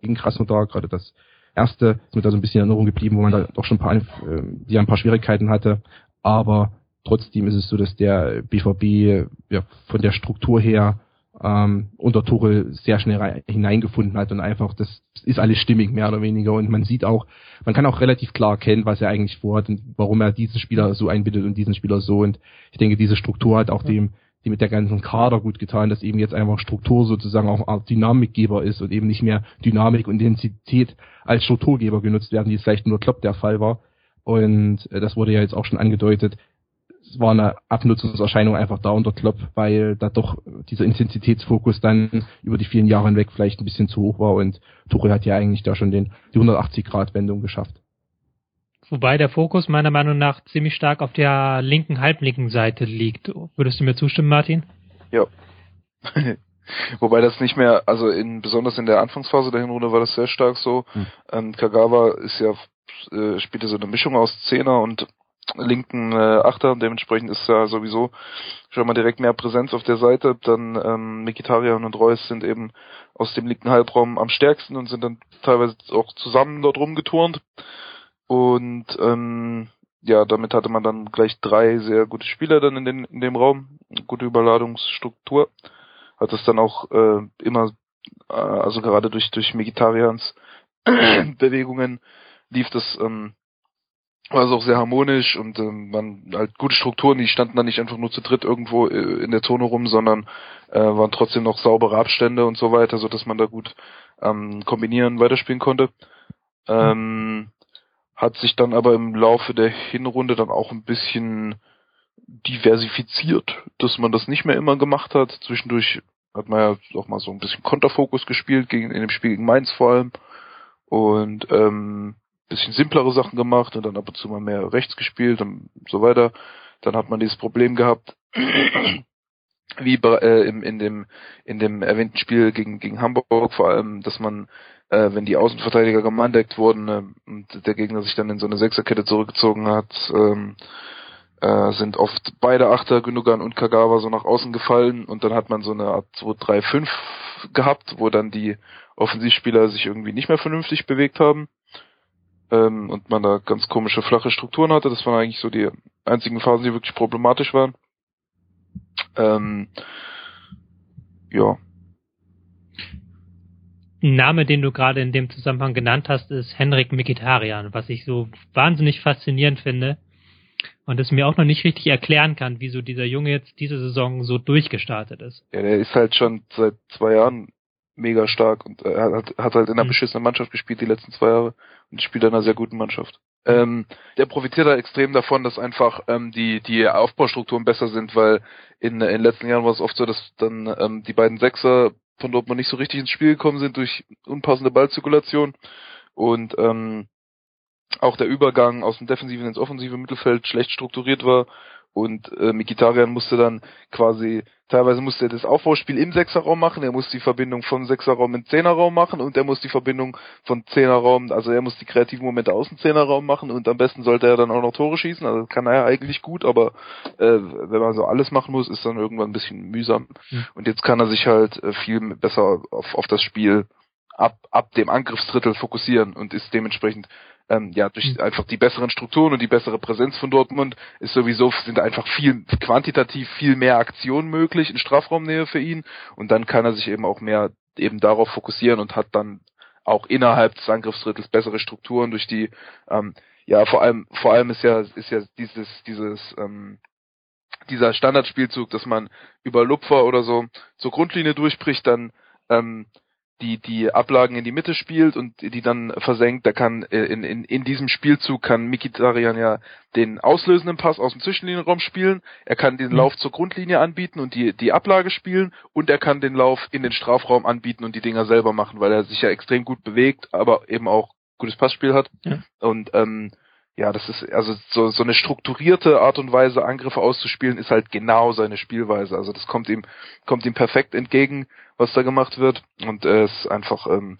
gegen Krasnodar, gerade das erste, ist mir da so ein bisschen in Erinnerung geblieben, wo man da doch schon ein paar, äh, die ein paar Schwierigkeiten hatte aber trotzdem ist es so, dass der BVB ja, von der Struktur her ähm, unter Tuchel sehr schnell hineingefunden hat und einfach, das ist alles stimmig, mehr oder weniger. Und man sieht auch, man kann auch relativ klar erkennen, was er eigentlich vorhat und warum er diesen Spieler so einbindet und diesen Spieler so. Und ich denke, diese Struktur hat auch ja. dem, die mit der ganzen Kader gut getan, dass eben jetzt einfach Struktur sozusagen auch Art Dynamikgeber ist und eben nicht mehr Dynamik und Intensität als Strukturgeber genutzt werden, wie es vielleicht nur Klopp der Fall war. Und äh, das wurde ja jetzt auch schon angedeutet. Es war eine Abnutzungserscheinung einfach da unter Klopp, weil da doch dieser Intensitätsfokus dann über die vielen Jahre hinweg vielleicht ein bisschen zu hoch war und Tuchel hat ja eigentlich da schon den, die 180-Grad-Wendung geschafft. Wobei der Fokus meiner Meinung nach ziemlich stark auf der linken, halblinken Seite liegt. Würdest du mir zustimmen, Martin? Ja. Wobei das nicht mehr, also in, besonders in der Anfangsphase der Hinrunde war das sehr stark so. Hm. Ähm, Kagawa ist ja äh, spielte so eine Mischung aus Zehner und linken äh, Achter. Dementsprechend ist ja sowieso schon mal direkt mehr Präsenz auf der Seite. Dann ähm, Mikitarian und Reus sind eben aus dem linken Halbraum am stärksten und sind dann teilweise auch zusammen dort rumgeturnt. Und ähm, ja, damit hatte man dann gleich drei sehr gute Spieler dann in, den, in dem Raum, gute Überladungsstruktur. Hat es dann auch äh, immer, äh, also gerade durch durch Mikitarians Bewegungen lief das ähm, war es auch sehr harmonisch und ähm, man halt gute Strukturen, die standen dann nicht einfach nur zu dritt irgendwo äh, in der Zone rum, sondern äh, waren trotzdem noch saubere Abstände und so weiter, so dass man da gut ähm, kombinieren, weiterspielen konnte. Ähm, hat sich dann aber im Laufe der Hinrunde dann auch ein bisschen diversifiziert, dass man das nicht mehr immer gemacht hat. Zwischendurch hat man ja auch mal so ein bisschen Konterfokus gespielt, gegen, in dem Spiel gegen Mainz vor allem. Und ähm, bisschen simplere Sachen gemacht und dann ab und zu mal mehr rechts gespielt und so weiter. Dann hat man dieses Problem gehabt, wie äh, im, in dem in dem erwähnten Spiel gegen gegen Hamburg vor allem, dass man äh, wenn die Außenverteidiger gemandeckt wurden äh, und der Gegner sich dann in so eine Sechserkette zurückgezogen hat, ähm, äh, sind oft beide Achter Gündogan und Kagawa so nach außen gefallen und dann hat man so eine Art 2-3-5 gehabt, wo dann die Offensivspieler sich irgendwie nicht mehr vernünftig bewegt haben ähm, und man da ganz komische flache Strukturen hatte. Das waren eigentlich so die einzigen Phasen, die wirklich problematisch waren. Ähm, ja. Ein Name, den du gerade in dem Zusammenhang genannt hast, ist Henrik Mikitarian, was ich so wahnsinnig faszinierend finde und es mir auch noch nicht richtig erklären kann, wieso dieser Junge jetzt diese Saison so durchgestartet ist. Ja, der ist halt schon seit zwei Jahren mega stark und er hat, hat halt in einer mhm. beschissenen Mannschaft gespielt die letzten zwei Jahre und spielt in einer sehr guten Mannschaft. Ähm, der profitiert da extrem davon, dass einfach ähm, die die Aufbaustrukturen besser sind, weil in, in den letzten Jahren war es oft so, dass dann ähm, die beiden Sechser von dort mal nicht so richtig ins Spiel gekommen sind durch unpassende Ballzirkulation und ähm, auch der Übergang aus dem defensiven ins offensive Mittelfeld schlecht strukturiert war und äh, Mikitarian musste dann quasi, teilweise musste er das Aufbauspiel im Sechserraum machen, er muss die Verbindung von Sechserraum in Zehnerraum machen und er muss die Verbindung von Zehnerraum, also er muss die kreativen Momente aus dem Zehnerraum machen und am besten sollte er dann auch noch Tore schießen, also kann er ja eigentlich gut, aber äh, wenn man so alles machen muss, ist dann irgendwann ein bisschen mühsam. Mhm. Und jetzt kann er sich halt äh, viel besser auf, auf das Spiel ab, ab dem Angriffsdrittel fokussieren und ist dementsprechend ähm, ja durch mhm. einfach die besseren Strukturen und die bessere Präsenz von Dortmund ist sowieso sind einfach viel quantitativ viel mehr Aktionen möglich in Strafraumnähe für ihn und dann kann er sich eben auch mehr eben darauf fokussieren und hat dann auch innerhalb des Angriffsdrittels bessere Strukturen durch die ähm, ja vor allem vor allem ist ja ist ja dieses dieses ähm, dieser Standardspielzug, dass man über Lupfer oder so zur Grundlinie durchbricht, dann ähm, die die Ablagen in die Mitte spielt und die dann versenkt, da kann äh, in, in, in diesem Spielzug kann Mikitarian ja den auslösenden Pass aus dem Zwischenlinienraum spielen, er kann den mhm. Lauf zur Grundlinie anbieten und die die Ablage spielen und er kann den Lauf in den Strafraum anbieten und die Dinger selber machen, weil er sich ja extrem gut bewegt, aber eben auch gutes Passspiel hat. Ja. Und ähm, ja, das ist also so, so eine strukturierte Art und Weise, Angriffe auszuspielen, ist halt genau seine Spielweise. Also das kommt ihm kommt ihm perfekt entgegen, was da gemacht wird und er ist einfach ähm,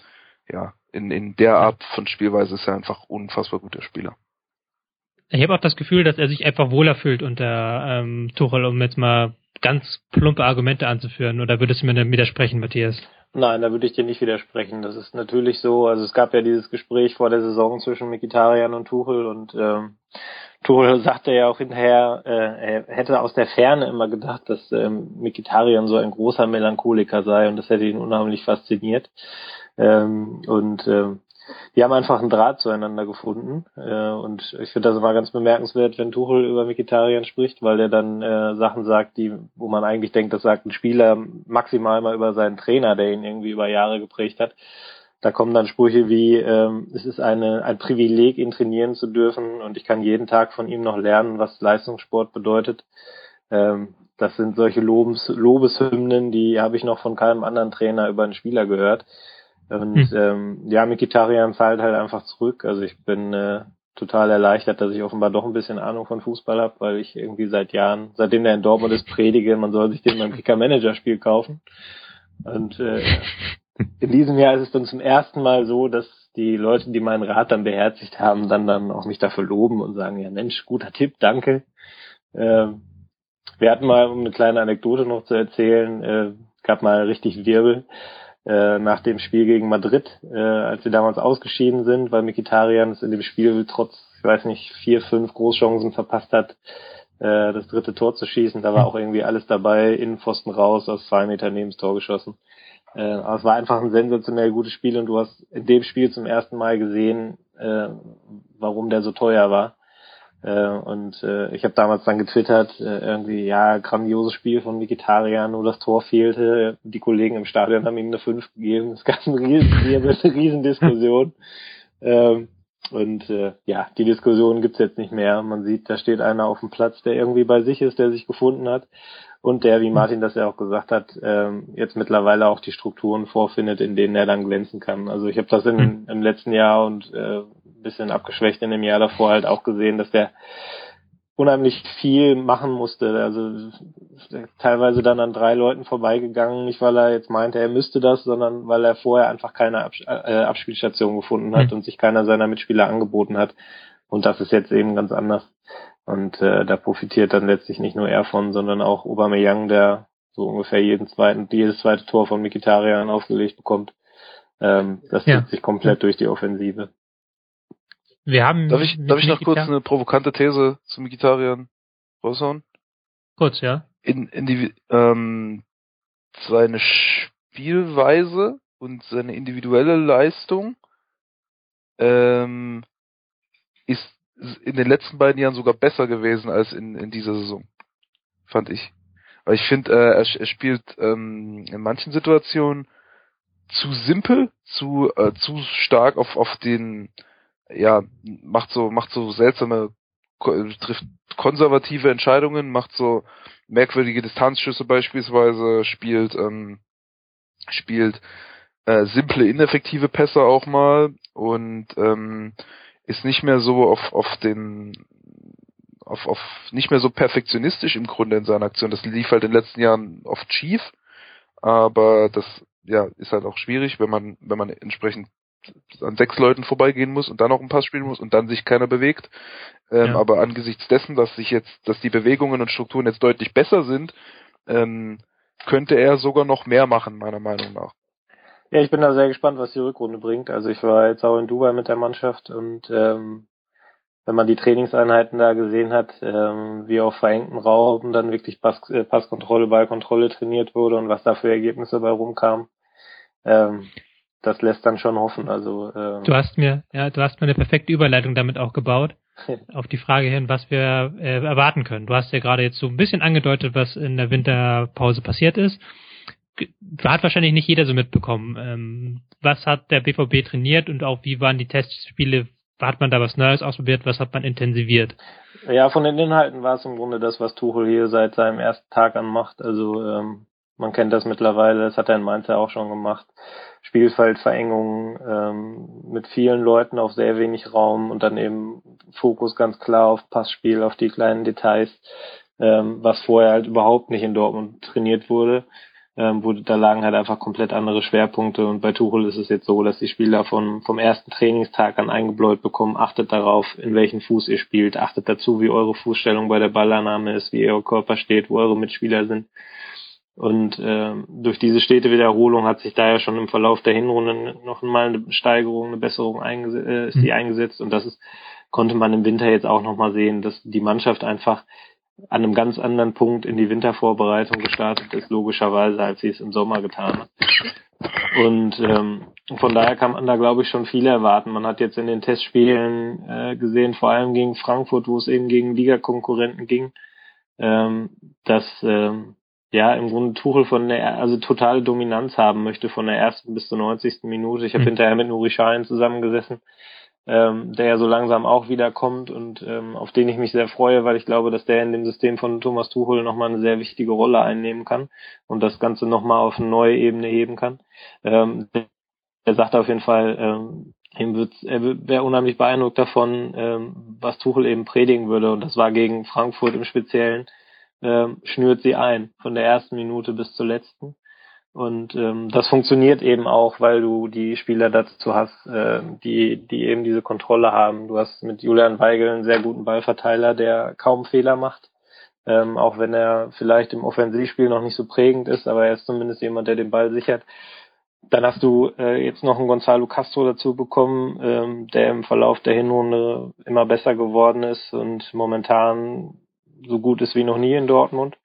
ja in in der Art von Spielweise ist er einfach unfassbar guter Spieler. Ich habe auch das Gefühl, dass er sich einfach wohler fühlt unter ähm, Tuchel, um jetzt mal ganz plumpe Argumente anzuführen. Oder würdest du mir dann widersprechen, Matthias? Nein, da würde ich dir nicht widersprechen. Das ist natürlich so. Also es gab ja dieses Gespräch vor der Saison zwischen Mikitarian und Tuchel und ähm, Tuchel sagte ja auch hinterher, äh, er hätte aus der Ferne immer gedacht, dass ähm, Mikitarian so ein großer Melancholiker sei und das hätte ihn unheimlich fasziniert. Ähm, und ähm, die haben einfach einen Draht zueinander gefunden. Äh, und ich finde das immer ganz bemerkenswert, wenn Tuchel über Mikitarian spricht, weil der dann äh, Sachen sagt, die, wo man eigentlich denkt, das sagt ein Spieler maximal mal über seinen Trainer, der ihn irgendwie über Jahre geprägt hat. Da kommen dann Sprüche wie, ähm, es ist eine, ein Privileg, ihn trainieren zu dürfen und ich kann jeden Tag von ihm noch lernen, was Leistungssport bedeutet. Ähm, das sind solche Lobes, Lobeshymnen, die habe ich noch von keinem anderen Trainer über einen Spieler gehört. Und hm. ähm, ja, Mikitarian zahlt halt einfach zurück. Also ich bin äh, total erleichtert, dass ich offenbar doch ein bisschen Ahnung von Fußball habe, weil ich irgendwie seit Jahren, seitdem der in Dortmund ist, predige, man soll sich den beim Kicker-Manager-Spiel kaufen. Und äh, in diesem Jahr ist es dann zum ersten Mal so, dass die Leute, die meinen Rat dann beherzigt haben, dann dann auch mich dafür loben und sagen, ja Mensch, guter Tipp, danke. Äh, wir hatten mal, um eine kleine Anekdote noch zu erzählen, äh, gab mal richtig Wirbel äh, nach dem Spiel gegen Madrid, äh, als sie damals ausgeschieden sind, weil Mikitarian es in dem Spiel trotz, ich weiß nicht, vier, fünf Großchancen verpasst hat, äh, das dritte Tor zu schießen. Da war auch irgendwie alles dabei, Innenpfosten raus, aus zwei Meter neben das Tor geschossen. Äh, aber es war einfach ein sensationell gutes Spiel und du hast in dem Spiel zum ersten Mal gesehen, äh, warum der so teuer war. Äh, und äh, ich habe damals dann getwittert, äh, irgendwie, ja, grandioses Spiel von Vegetarier, nur das Tor fehlte. Die Kollegen im Stadion haben ihm eine 5 gegeben. Es gab eine riesen, eine riesen Diskussion. ähm, und äh, ja, die Diskussion gibt's jetzt nicht mehr. Man sieht, da steht einer auf dem Platz, der irgendwie bei sich ist, der sich gefunden hat und der, wie Martin das ja auch gesagt hat, ähm, jetzt mittlerweile auch die Strukturen vorfindet, in denen er dann glänzen kann. Also ich habe das in, hm. im letzten Jahr und äh, bisschen abgeschwächt in dem Jahr davor halt auch gesehen, dass der unheimlich viel machen musste. Also teilweise dann an drei Leuten vorbeigegangen, nicht weil er jetzt meinte, er müsste das, sondern weil er vorher einfach keine Abs äh, Abspielstation gefunden hat mhm. und sich keiner seiner Mitspieler angeboten hat. Und das ist jetzt eben ganz anders. Und äh, da profitiert dann letztlich nicht nur er von, sondern auch Aubameyang, der so ungefähr jeden zweiten, jedes zweite Tor von Mikitarian aufgelegt bekommt. Ähm, das ja. zieht sich komplett durch die Offensive. Wir haben. Darf ich, darf ich noch kurz eine provokante These zu Mikitarian raushauen? Kurz, ja. In, in die, ähm, seine Spielweise und seine individuelle Leistung ähm, ist in den letzten beiden Jahren sogar besser gewesen als in, in dieser Saison. Fand ich. Weil ich finde, äh, er, er spielt ähm, in manchen Situationen zu simpel, zu, äh, zu stark auf, auf den ja, macht so, macht so seltsame, trifft konservative Entscheidungen, macht so merkwürdige Distanzschüsse beispielsweise, spielt, ähm, spielt äh, simple, ineffektive Pässe auch mal und ähm, ist nicht mehr so auf, auf den auf, auf nicht mehr so perfektionistisch im Grunde in seiner Aktion. Das lief halt in den letzten Jahren oft schief, aber das ja ist halt auch schwierig, wenn man wenn man entsprechend an sechs Leuten vorbeigehen muss und dann noch einen Pass spielen muss und dann sich keiner bewegt. Ähm, ja. Aber angesichts dessen, dass sich jetzt, dass die Bewegungen und Strukturen jetzt deutlich besser sind, ähm, könnte er sogar noch mehr machen, meiner Meinung nach. Ja, ich bin da sehr gespannt, was die Rückrunde bringt. Also ich war jetzt auch in Dubai mit der Mannschaft und ähm, wenn man die Trainingseinheiten da gesehen hat, ähm, wie auf verengten Raum dann wirklich Pass, äh, Passkontrolle, Ballkontrolle trainiert wurde und was da für Ergebnisse bei rumkamen, ähm, das lässt dann schon hoffen. Also ähm, du hast mir, ja, du hast mir eine perfekte Überleitung damit auch gebaut auf die Frage hin, was wir äh, erwarten können. Du hast ja gerade jetzt so ein bisschen angedeutet, was in der Winterpause passiert ist. Hat wahrscheinlich nicht jeder so mitbekommen. Ähm, was hat der BVB trainiert und auch wie waren die Testspiele? Hat man da was Neues ausprobiert? Was hat man intensiviert? Ja, von den Inhalten war es im Grunde das, was Tuchel hier seit seinem ersten Tag an macht. Also ähm, man kennt das mittlerweile, das hat er in Mainz ja auch schon gemacht. Spielfeldverengung ähm, mit vielen Leuten auf sehr wenig Raum und dann eben Fokus ganz klar auf Passspiel, auf die kleinen Details, ähm, was vorher halt überhaupt nicht in Dortmund trainiert wurde. Ähm, wo, da lagen halt einfach komplett andere Schwerpunkte und bei Tuchel ist es jetzt so, dass die Spieler von, vom ersten Trainingstag an eingebläut bekommen, achtet darauf, in welchen Fuß ihr spielt, achtet dazu, wie eure Fußstellung bei der Ballannahme ist, wie euer Körper steht, wo eure Mitspieler sind. Und äh, durch diese stete Wiederholung hat sich da ja schon im Verlauf der Hinrunde noch mal eine Steigerung, eine Besserung eingesetzt, äh, ist die mhm. eingesetzt. Und das ist, konnte man im Winter jetzt auch nochmal sehen, dass die Mannschaft einfach an einem ganz anderen Punkt in die Wintervorbereitung gestartet ist, logischerweise, als sie es im Sommer getan hat. Und ähm, von daher kann man da, glaube ich, schon viel erwarten. Man hat jetzt in den Testspielen äh, gesehen, vor allem gegen Frankfurt, wo es eben gegen Ligakonkurrenten ging, ähm, dass ähm, ja im Grunde Tuchel von der also totale Dominanz haben möchte von der ersten bis zur 90. Minute. Ich habe mhm. hinterher mit Nuri Schein zusammengesessen, ähm, der ja so langsam auch wiederkommt und ähm, auf den ich mich sehr freue, weil ich glaube, dass der in dem System von Thomas Tuchel nochmal eine sehr wichtige Rolle einnehmen kann und das Ganze nochmal auf eine neue Ebene heben kann. Ähm, er sagt auf jeden Fall, ähm, ihm wird, er wäre unheimlich beeindruckt davon, ähm, was Tuchel eben predigen würde und das war gegen Frankfurt im Speziellen ähm, schnürt sie ein, von der ersten Minute bis zur letzten. Und ähm, das funktioniert eben auch, weil du die Spieler dazu hast, äh, die, die eben diese Kontrolle haben. Du hast mit Julian Weigel einen sehr guten Ballverteiler, der kaum Fehler macht. Ähm, auch wenn er vielleicht im Offensivspiel noch nicht so prägend ist, aber er ist zumindest jemand, der den Ball sichert. Dann hast du äh, jetzt noch einen Gonzalo Castro dazu bekommen, ähm, der im Verlauf der Hinrunde immer besser geworden ist und momentan so gut ist wie noch nie in Dortmund.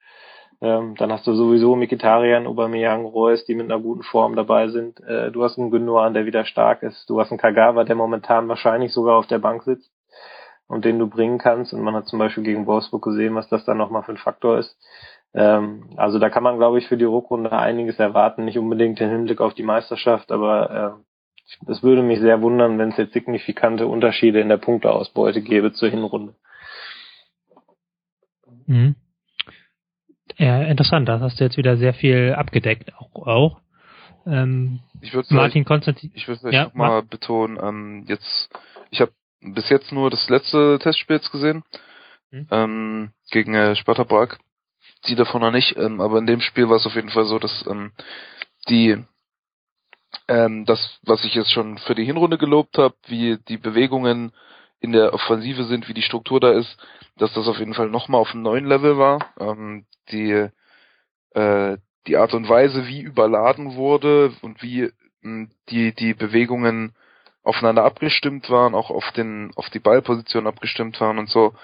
Ähm, dann hast du sowieso Mikitarian, Aubameyang, Reus, die mit einer guten Form dabei sind. Äh, du hast einen Gündogan, der wieder stark ist. Du hast einen Kagawa, der momentan wahrscheinlich sogar auf der Bank sitzt und den du bringen kannst. Und man hat zum Beispiel gegen Wolfsburg gesehen, was das dann nochmal für ein Faktor ist. Ähm, also da kann man, glaube ich, für die Rückrunde einiges erwarten. Nicht unbedingt im Hinblick auf die Meisterschaft, aber äh, es würde mich sehr wundern, wenn es jetzt signifikante Unterschiede in der Punkteausbeute gäbe zur Hinrunde. Mhm. Ja, interessant. Das hast du jetzt wieder sehr viel abgedeckt, auch. auch. Ähm, ich würde Martin Konstantin. Ich würde ja, nochmal betonen, ähm, jetzt, ich habe bis jetzt nur das letzte Testspiel jetzt gesehen, hm? ähm, gegen äh, Sparta Prag. Die davon noch nicht, ähm, aber in dem Spiel war es auf jeden Fall so, dass ähm, die ähm, das, was ich jetzt schon für die Hinrunde gelobt habe, wie die Bewegungen in der Offensive sind, wie die Struktur da ist, dass das auf jeden Fall nochmal auf einem neuen Level war. Ähm, die, äh, die Art und Weise, wie überladen wurde und wie mh, hm, die, die Bewegungen aufeinander abgestimmt waren, auch auf den, auf die Ballposition abgestimmt waren und so,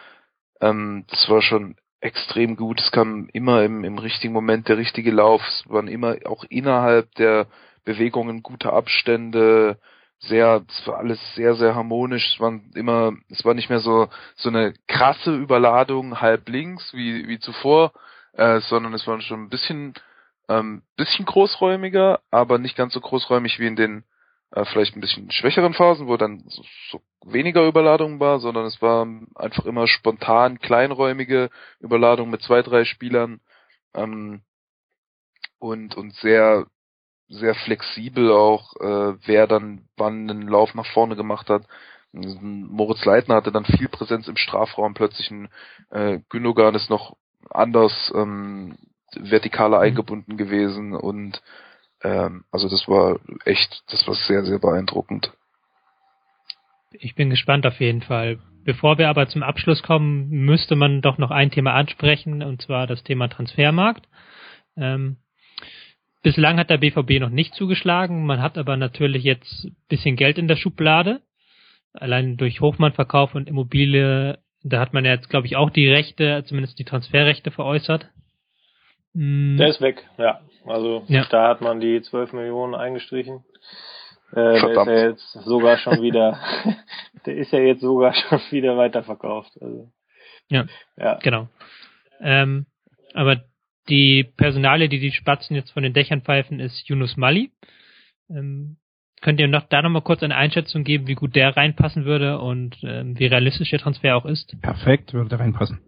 ähm, das war schon extrem gut. Es kam immer im, im richtigen Moment der richtige Lauf. Es waren immer auch innerhalb der Bewegungen gute Abstände, sehr, es war alles sehr, sehr harmonisch. Es war immer, es war nicht mehr so, so eine krasse Überladung halb links wie, wie zuvor, äh, sondern es war schon ein bisschen, ähm, bisschen großräumiger, aber nicht ganz so großräumig wie in den äh, vielleicht ein bisschen schwächeren Phasen, wo dann so, so weniger Überladung war, sondern es war einfach immer spontan kleinräumige Überladung mit zwei, drei Spielern ähm, und und sehr sehr flexibel auch, äh, wer dann wann einen Lauf nach vorne gemacht hat. Moritz Leitner hatte dann viel Präsenz im Strafraum, plötzlich ein äh, Gündogan ist noch anders ähm, vertikaler mhm. eingebunden gewesen und ähm, also das war echt, das war sehr, sehr beeindruckend. Ich bin gespannt auf jeden Fall. Bevor wir aber zum Abschluss kommen, müsste man doch noch ein Thema ansprechen, und zwar das Thema Transfermarkt. Ähm, bislang hat der BVB noch nicht zugeschlagen, man hat aber natürlich jetzt ein bisschen Geld in der Schublade. Allein durch Hochmann-Verkauf und Immobilie, da hat man ja jetzt, glaube ich, auch die Rechte, zumindest die Transferrechte veräußert. Mm. Der ist weg, ja. Also ja. da hat man die 12 Millionen eingestrichen. Äh, der ist ja jetzt sogar schon wieder, der ist ja jetzt sogar schon wieder weiterverkauft. Also, ja, ja, genau. Ähm, aber die Personale, die die Spatzen jetzt von den Dächern pfeifen, ist Yunus Mali. Ähm, könnt ihr noch da nochmal kurz eine Einschätzung geben, wie gut der reinpassen würde und ähm, wie realistisch der Transfer auch ist? Perfekt, würde der reinpassen.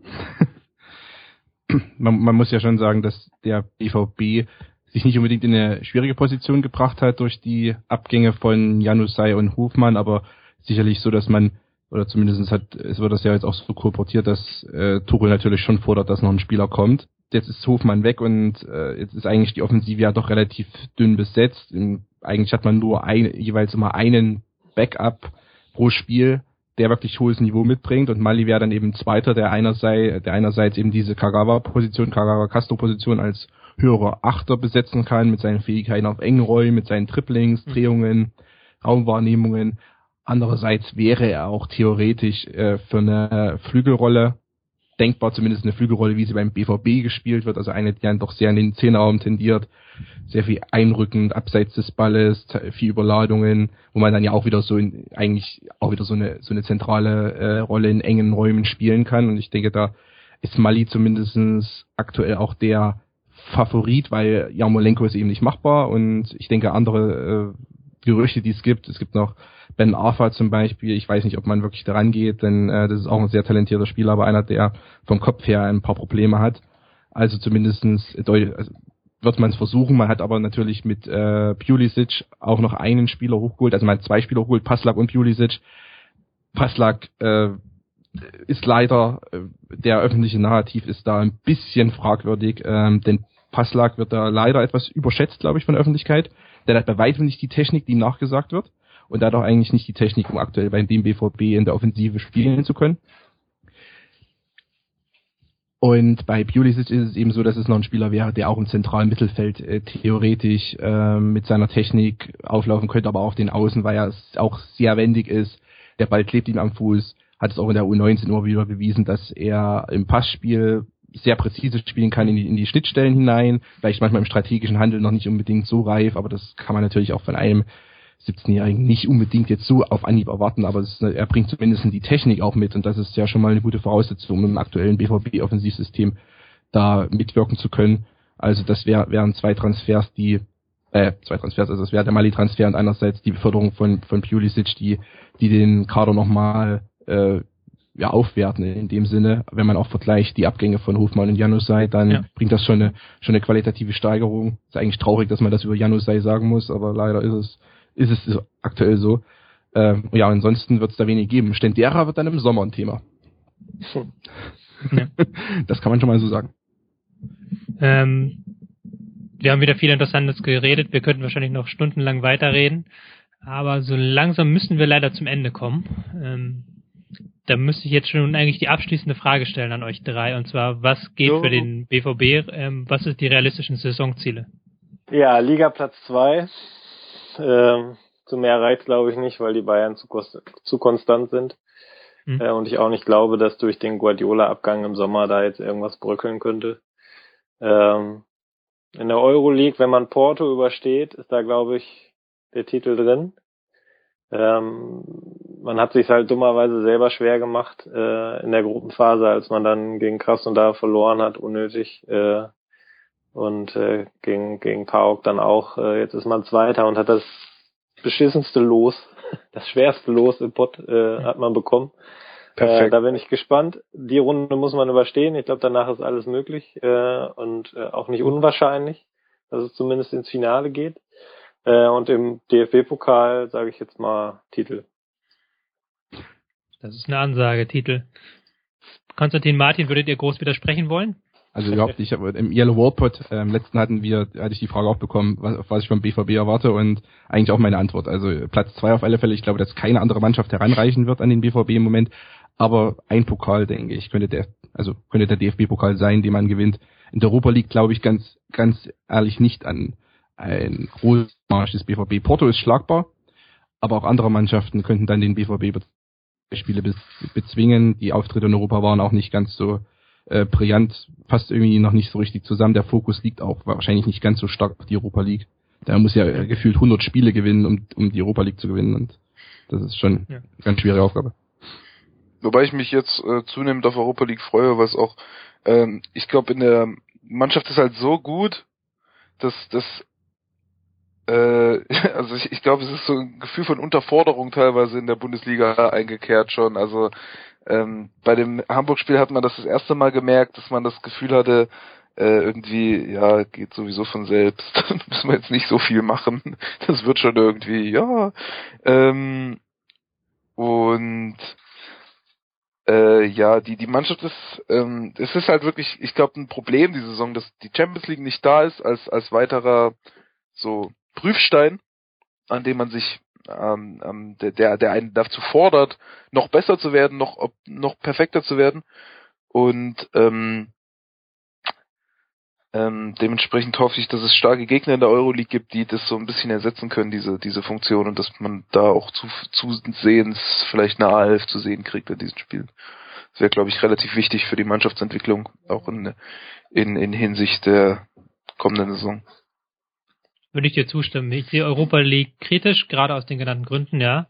man, man muss ja schon sagen, dass der BVB sich nicht unbedingt in eine schwierige Position gebracht hat durch die Abgänge von Janusai und Hofmann, aber sicherlich so, dass man, oder zumindest hat, es wird das ja jetzt auch so korportiert, dass äh, Tuchel natürlich schon fordert, dass noch ein Spieler kommt. Jetzt ist Hofmann weg und äh, jetzt ist eigentlich die Offensive ja doch relativ dünn besetzt. Und eigentlich hat man nur ein, jeweils immer einen Backup pro Spiel der wirklich hohes Niveau mitbringt und Mali wäre dann eben Zweiter, der einerseits, der einerseits eben diese Kagawa-Position, Kagawa-Castro-Position als höherer Achter besetzen kann, mit seinen Fähigkeiten auf engen Räumen, mit seinen Triplings, mhm. Drehungen, Raumwahrnehmungen. Andererseits wäre er auch theoretisch äh, für eine Flügelrolle denkbar, zumindest eine Flügelrolle, wie sie beim BVB gespielt wird, also eine, die dann doch sehr in den Zehnerraum tendiert, sehr viel einrückend, abseits des Balles, viel Überladungen, wo man dann ja auch wieder so in, eigentlich auch wieder so eine, so eine zentrale äh, Rolle in engen Räumen spielen kann. Und ich denke, da ist Mali zumindestens aktuell auch der Favorit, weil Jarmolenko ist eben nicht machbar. Und ich denke andere äh, Gerüchte, die es gibt, es gibt noch Ben Arfa zum Beispiel, ich weiß nicht, ob man wirklich daran geht, denn äh, das ist auch ein sehr talentierter Spieler, aber einer, der vom Kopf her ein paar Probleme hat. Also zumindestens also wird man es versuchen. Man hat aber natürlich mit äh, Pulisic auch noch einen Spieler hochgeholt, also man hat zwei Spieler hochgeholt, Paslak und Pulisic. Paslak äh, ist leider, äh, der öffentliche Narrativ ist da ein bisschen fragwürdig, ähm, denn Paslak wird da leider etwas überschätzt, glaube ich, von der Öffentlichkeit. Der hat bei weitem nicht die Technik, die ihm nachgesagt wird und da doch eigentlich nicht die Technik, um aktuell bei dem BVB in der Offensive spielen zu können. Und bei Pulisic ist es eben so, dass es noch ein Spieler wäre, der auch im zentralen Mittelfeld äh, theoretisch äh, mit seiner Technik auflaufen könnte, aber auch den Außen, weil er auch sehr wendig ist. Der Ball klebt ihm am Fuß, hat es auch in der U19 immer wieder bewiesen, dass er im Passspiel sehr präzise spielen kann in die, in die Schnittstellen hinein, vielleicht manchmal im strategischen Handel noch nicht unbedingt so reif, aber das kann man natürlich auch von einem 17-Jährigen nicht unbedingt jetzt so auf Anhieb erwarten, aber ist, er bringt zumindest die Technik auch mit und das ist ja schon mal eine gute Voraussetzung, um im aktuellen BVB-Offensivsystem da mitwirken zu können. Also das wär, wären zwei Transfers, die äh, zwei Transfers, also das wäre der Mali-Transfer und einerseits die Beförderung von, von Pulisic, die, die den Kader nochmal äh, ja, aufwerten in dem Sinne. Wenn man auch vergleicht die Abgänge von Hofmann und Janusai, dann ja. bringt das schon eine, schon eine qualitative Steigerung. Ist eigentlich traurig, dass man das über Janusai sagen muss, aber leider ist es ist es aktuell so. Ähm, ja, ansonsten wird es da wenig geben. Stendera wird dann im Sommer ein Thema. Ja. Das kann man schon mal so sagen. Ähm, wir haben wieder viel Interessantes geredet. Wir könnten wahrscheinlich noch stundenlang weiterreden. Aber so langsam müssen wir leider zum Ende kommen. Ähm, da müsste ich jetzt schon eigentlich die abschließende Frage stellen an euch drei. Und zwar, was geht so. für den BVB? Ähm, was ist die realistischen Saisonziele? Ja, Liga Platz zwei ähm, zu mehr reicht glaube ich nicht, weil die Bayern zu, zu konstant sind. Mhm. Äh, und ich auch nicht glaube, dass durch den Guardiola-Abgang im Sommer da jetzt irgendwas bröckeln könnte. Ähm, in der Euroleague, wenn man Porto übersteht, ist da glaube ich der Titel drin. Ähm, man hat sich halt dummerweise selber schwer gemacht äh, in der Gruppenphase, als man dann gegen Krasnodar verloren hat, unnötig. Äh, und äh, gegen, gegen Pauk dann auch, äh, jetzt ist man Zweiter und hat das beschissenste Los, das schwerste Los im Pott äh, hat man bekommen. Äh, da bin ich gespannt. Die Runde muss man überstehen. Ich glaube, danach ist alles möglich äh, und äh, auch nicht unwahrscheinlich, dass es zumindest ins Finale geht. Äh, und im DFB-Pokal sage ich jetzt mal Titel. Das ist eine Ansage, Titel. Konstantin Martin, würdet ihr groß widersprechen wollen? Also überhaupt nicht. Im Yellow Warpot äh, im letzten hatten wir, hatte ich die Frage auch bekommen, was, was ich vom BVB erwarte und eigentlich auch meine Antwort. Also Platz zwei auf alle Fälle. Ich glaube, dass keine andere Mannschaft heranreichen wird an den BVB im Moment. Aber ein Pokal, denke ich, könnte der, also könnte der DFB-Pokal sein, den man gewinnt. In der Europa League glaube ich ganz, ganz ehrlich nicht an ein Großmarsch des BVB. Porto ist schlagbar, aber auch andere Mannschaften könnten dann den BVB Spiele bezwingen. Die Auftritte in Europa waren auch nicht ganz so äh, brillant, passt irgendwie noch nicht so richtig zusammen. Der Fokus liegt auch wahrscheinlich nicht ganz so stark auf die Europa League. Da muss ja gefühlt 100 Spiele gewinnen, um, um die Europa League zu gewinnen und das ist schon ja. eine ganz schwere Aufgabe. Wobei ich mich jetzt äh, zunehmend auf Europa League freue, was auch, ähm, ich glaube, in der Mannschaft ist halt so gut, dass das äh, also ich, ich glaube, es ist so ein Gefühl von Unterforderung teilweise in der Bundesliga eingekehrt schon. Also ähm, bei dem Hamburg-Spiel hat man das das erste Mal gemerkt, dass man das Gefühl hatte, äh, irgendwie, ja, geht sowieso von selbst, müssen wir jetzt nicht so viel machen. Das wird schon irgendwie, ja. Ähm, und äh, ja, die, die Mannschaft ist, ähm, es ist halt wirklich, ich glaube, ein Problem die Saison, dass die Champions League nicht da ist als, als weiterer so Prüfstein, an dem man sich ähm, ähm, der, der, einen dazu fordert, noch besser zu werden, noch, noch perfekter zu werden. Und ähm, ähm, dementsprechend hoffe ich, dass es starke Gegner in der Euroleague gibt, die das so ein bisschen ersetzen können, diese, diese Funktion, und dass man da auch zu, zusehends vielleicht eine A11 zu sehen kriegt in diesen Spielen. Das wäre, glaube ich, relativ wichtig für die Mannschaftsentwicklung, auch in, in, in Hinsicht der kommenden Saison würde ich dir zustimmen. Ich sehe Europa League kritisch, gerade aus den genannten Gründen, ja.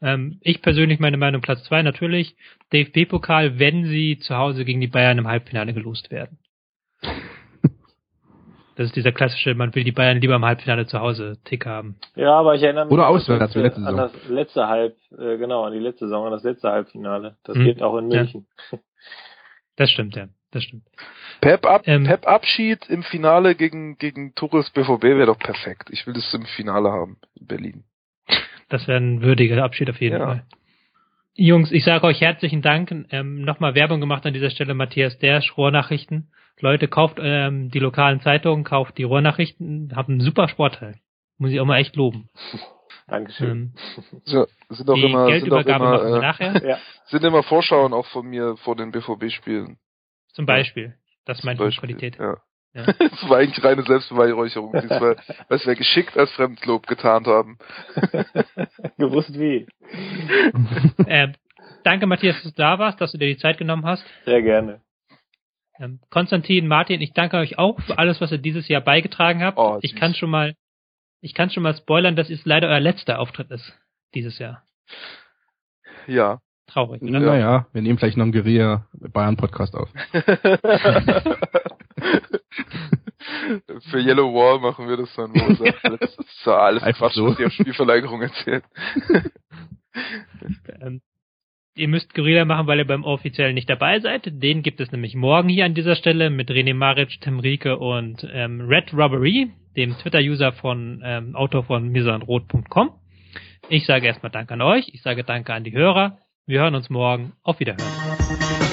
Ähm, ich persönlich meine Meinung Platz zwei natürlich. DFB-Pokal, wenn sie zu Hause gegen die Bayern im Halbfinale gelost werden. Das ist dieser klassische, man will die Bayern lieber im Halbfinale zu Hause Tick haben. Ja, aber ich erinnere mich Oder auswärts, an, letzte an das letzte Halb, äh, genau, an die letzte Saison, an das letzte Halbfinale. Das hm. geht auch in München. Ja. Das stimmt, ja das stimmt. Pep, Ab ähm, Pep Abschied im Finale gegen, gegen Tuchels BVB wäre doch perfekt. Ich will das im Finale haben in Berlin. Das wäre ein würdiger Abschied auf jeden ja. Fall. Jungs, ich sage euch herzlichen Dank. Ähm, Nochmal Werbung gemacht an dieser Stelle, Matthias Dersch, Rohrnachrichten. Leute, kauft ähm, die lokalen Zeitungen, kauft die Rohrnachrichten, habt einen super Sportteil. Muss ich auch mal echt loben. Dankeschön. Ähm, so, sind auch die immer, Geldübergabe sind auch immer, immer, äh, nachher. ja. Sind immer Vorschauen auch von mir vor den BVB-Spielen. Zum Beispiel. Das meint Qualität. Ja. Ja. das war eigentlich reine Selbstbeweihräucherung. Was wir geschickt als Fremdlob getan haben. Gewusst wie. äh, danke, Matthias, dass du da warst, dass du dir die Zeit genommen hast. Sehr gerne. Ähm, Konstantin, Martin, ich danke euch auch für alles, was ihr dieses Jahr beigetragen habt. Oh, ich kann schon mal, ich kann schon mal spoilern, dass es leider euer letzter Auftritt ist dieses Jahr. Ja. Traurig, oder? Naja, wir nehmen vielleicht noch einen Guerilla Bayern Podcast auf. Für Yellow Wall machen wir das dann, wo das ist so alles Einfach Quatsch, so. was ihr auf Spielverleigerung erzählt. ähm, ihr müsst Guerilla machen, weil ihr beim offiziellen nicht dabei seid. Den gibt es nämlich morgen hier an dieser Stelle mit René Maric, Tim Rieke und ähm, Red Robbery, dem Twitter-User von ähm, Autor von misanrot.com. Ich sage erstmal Danke an euch, ich sage Danke an die Hörer. Wir hören uns morgen. Auf Wiederhören.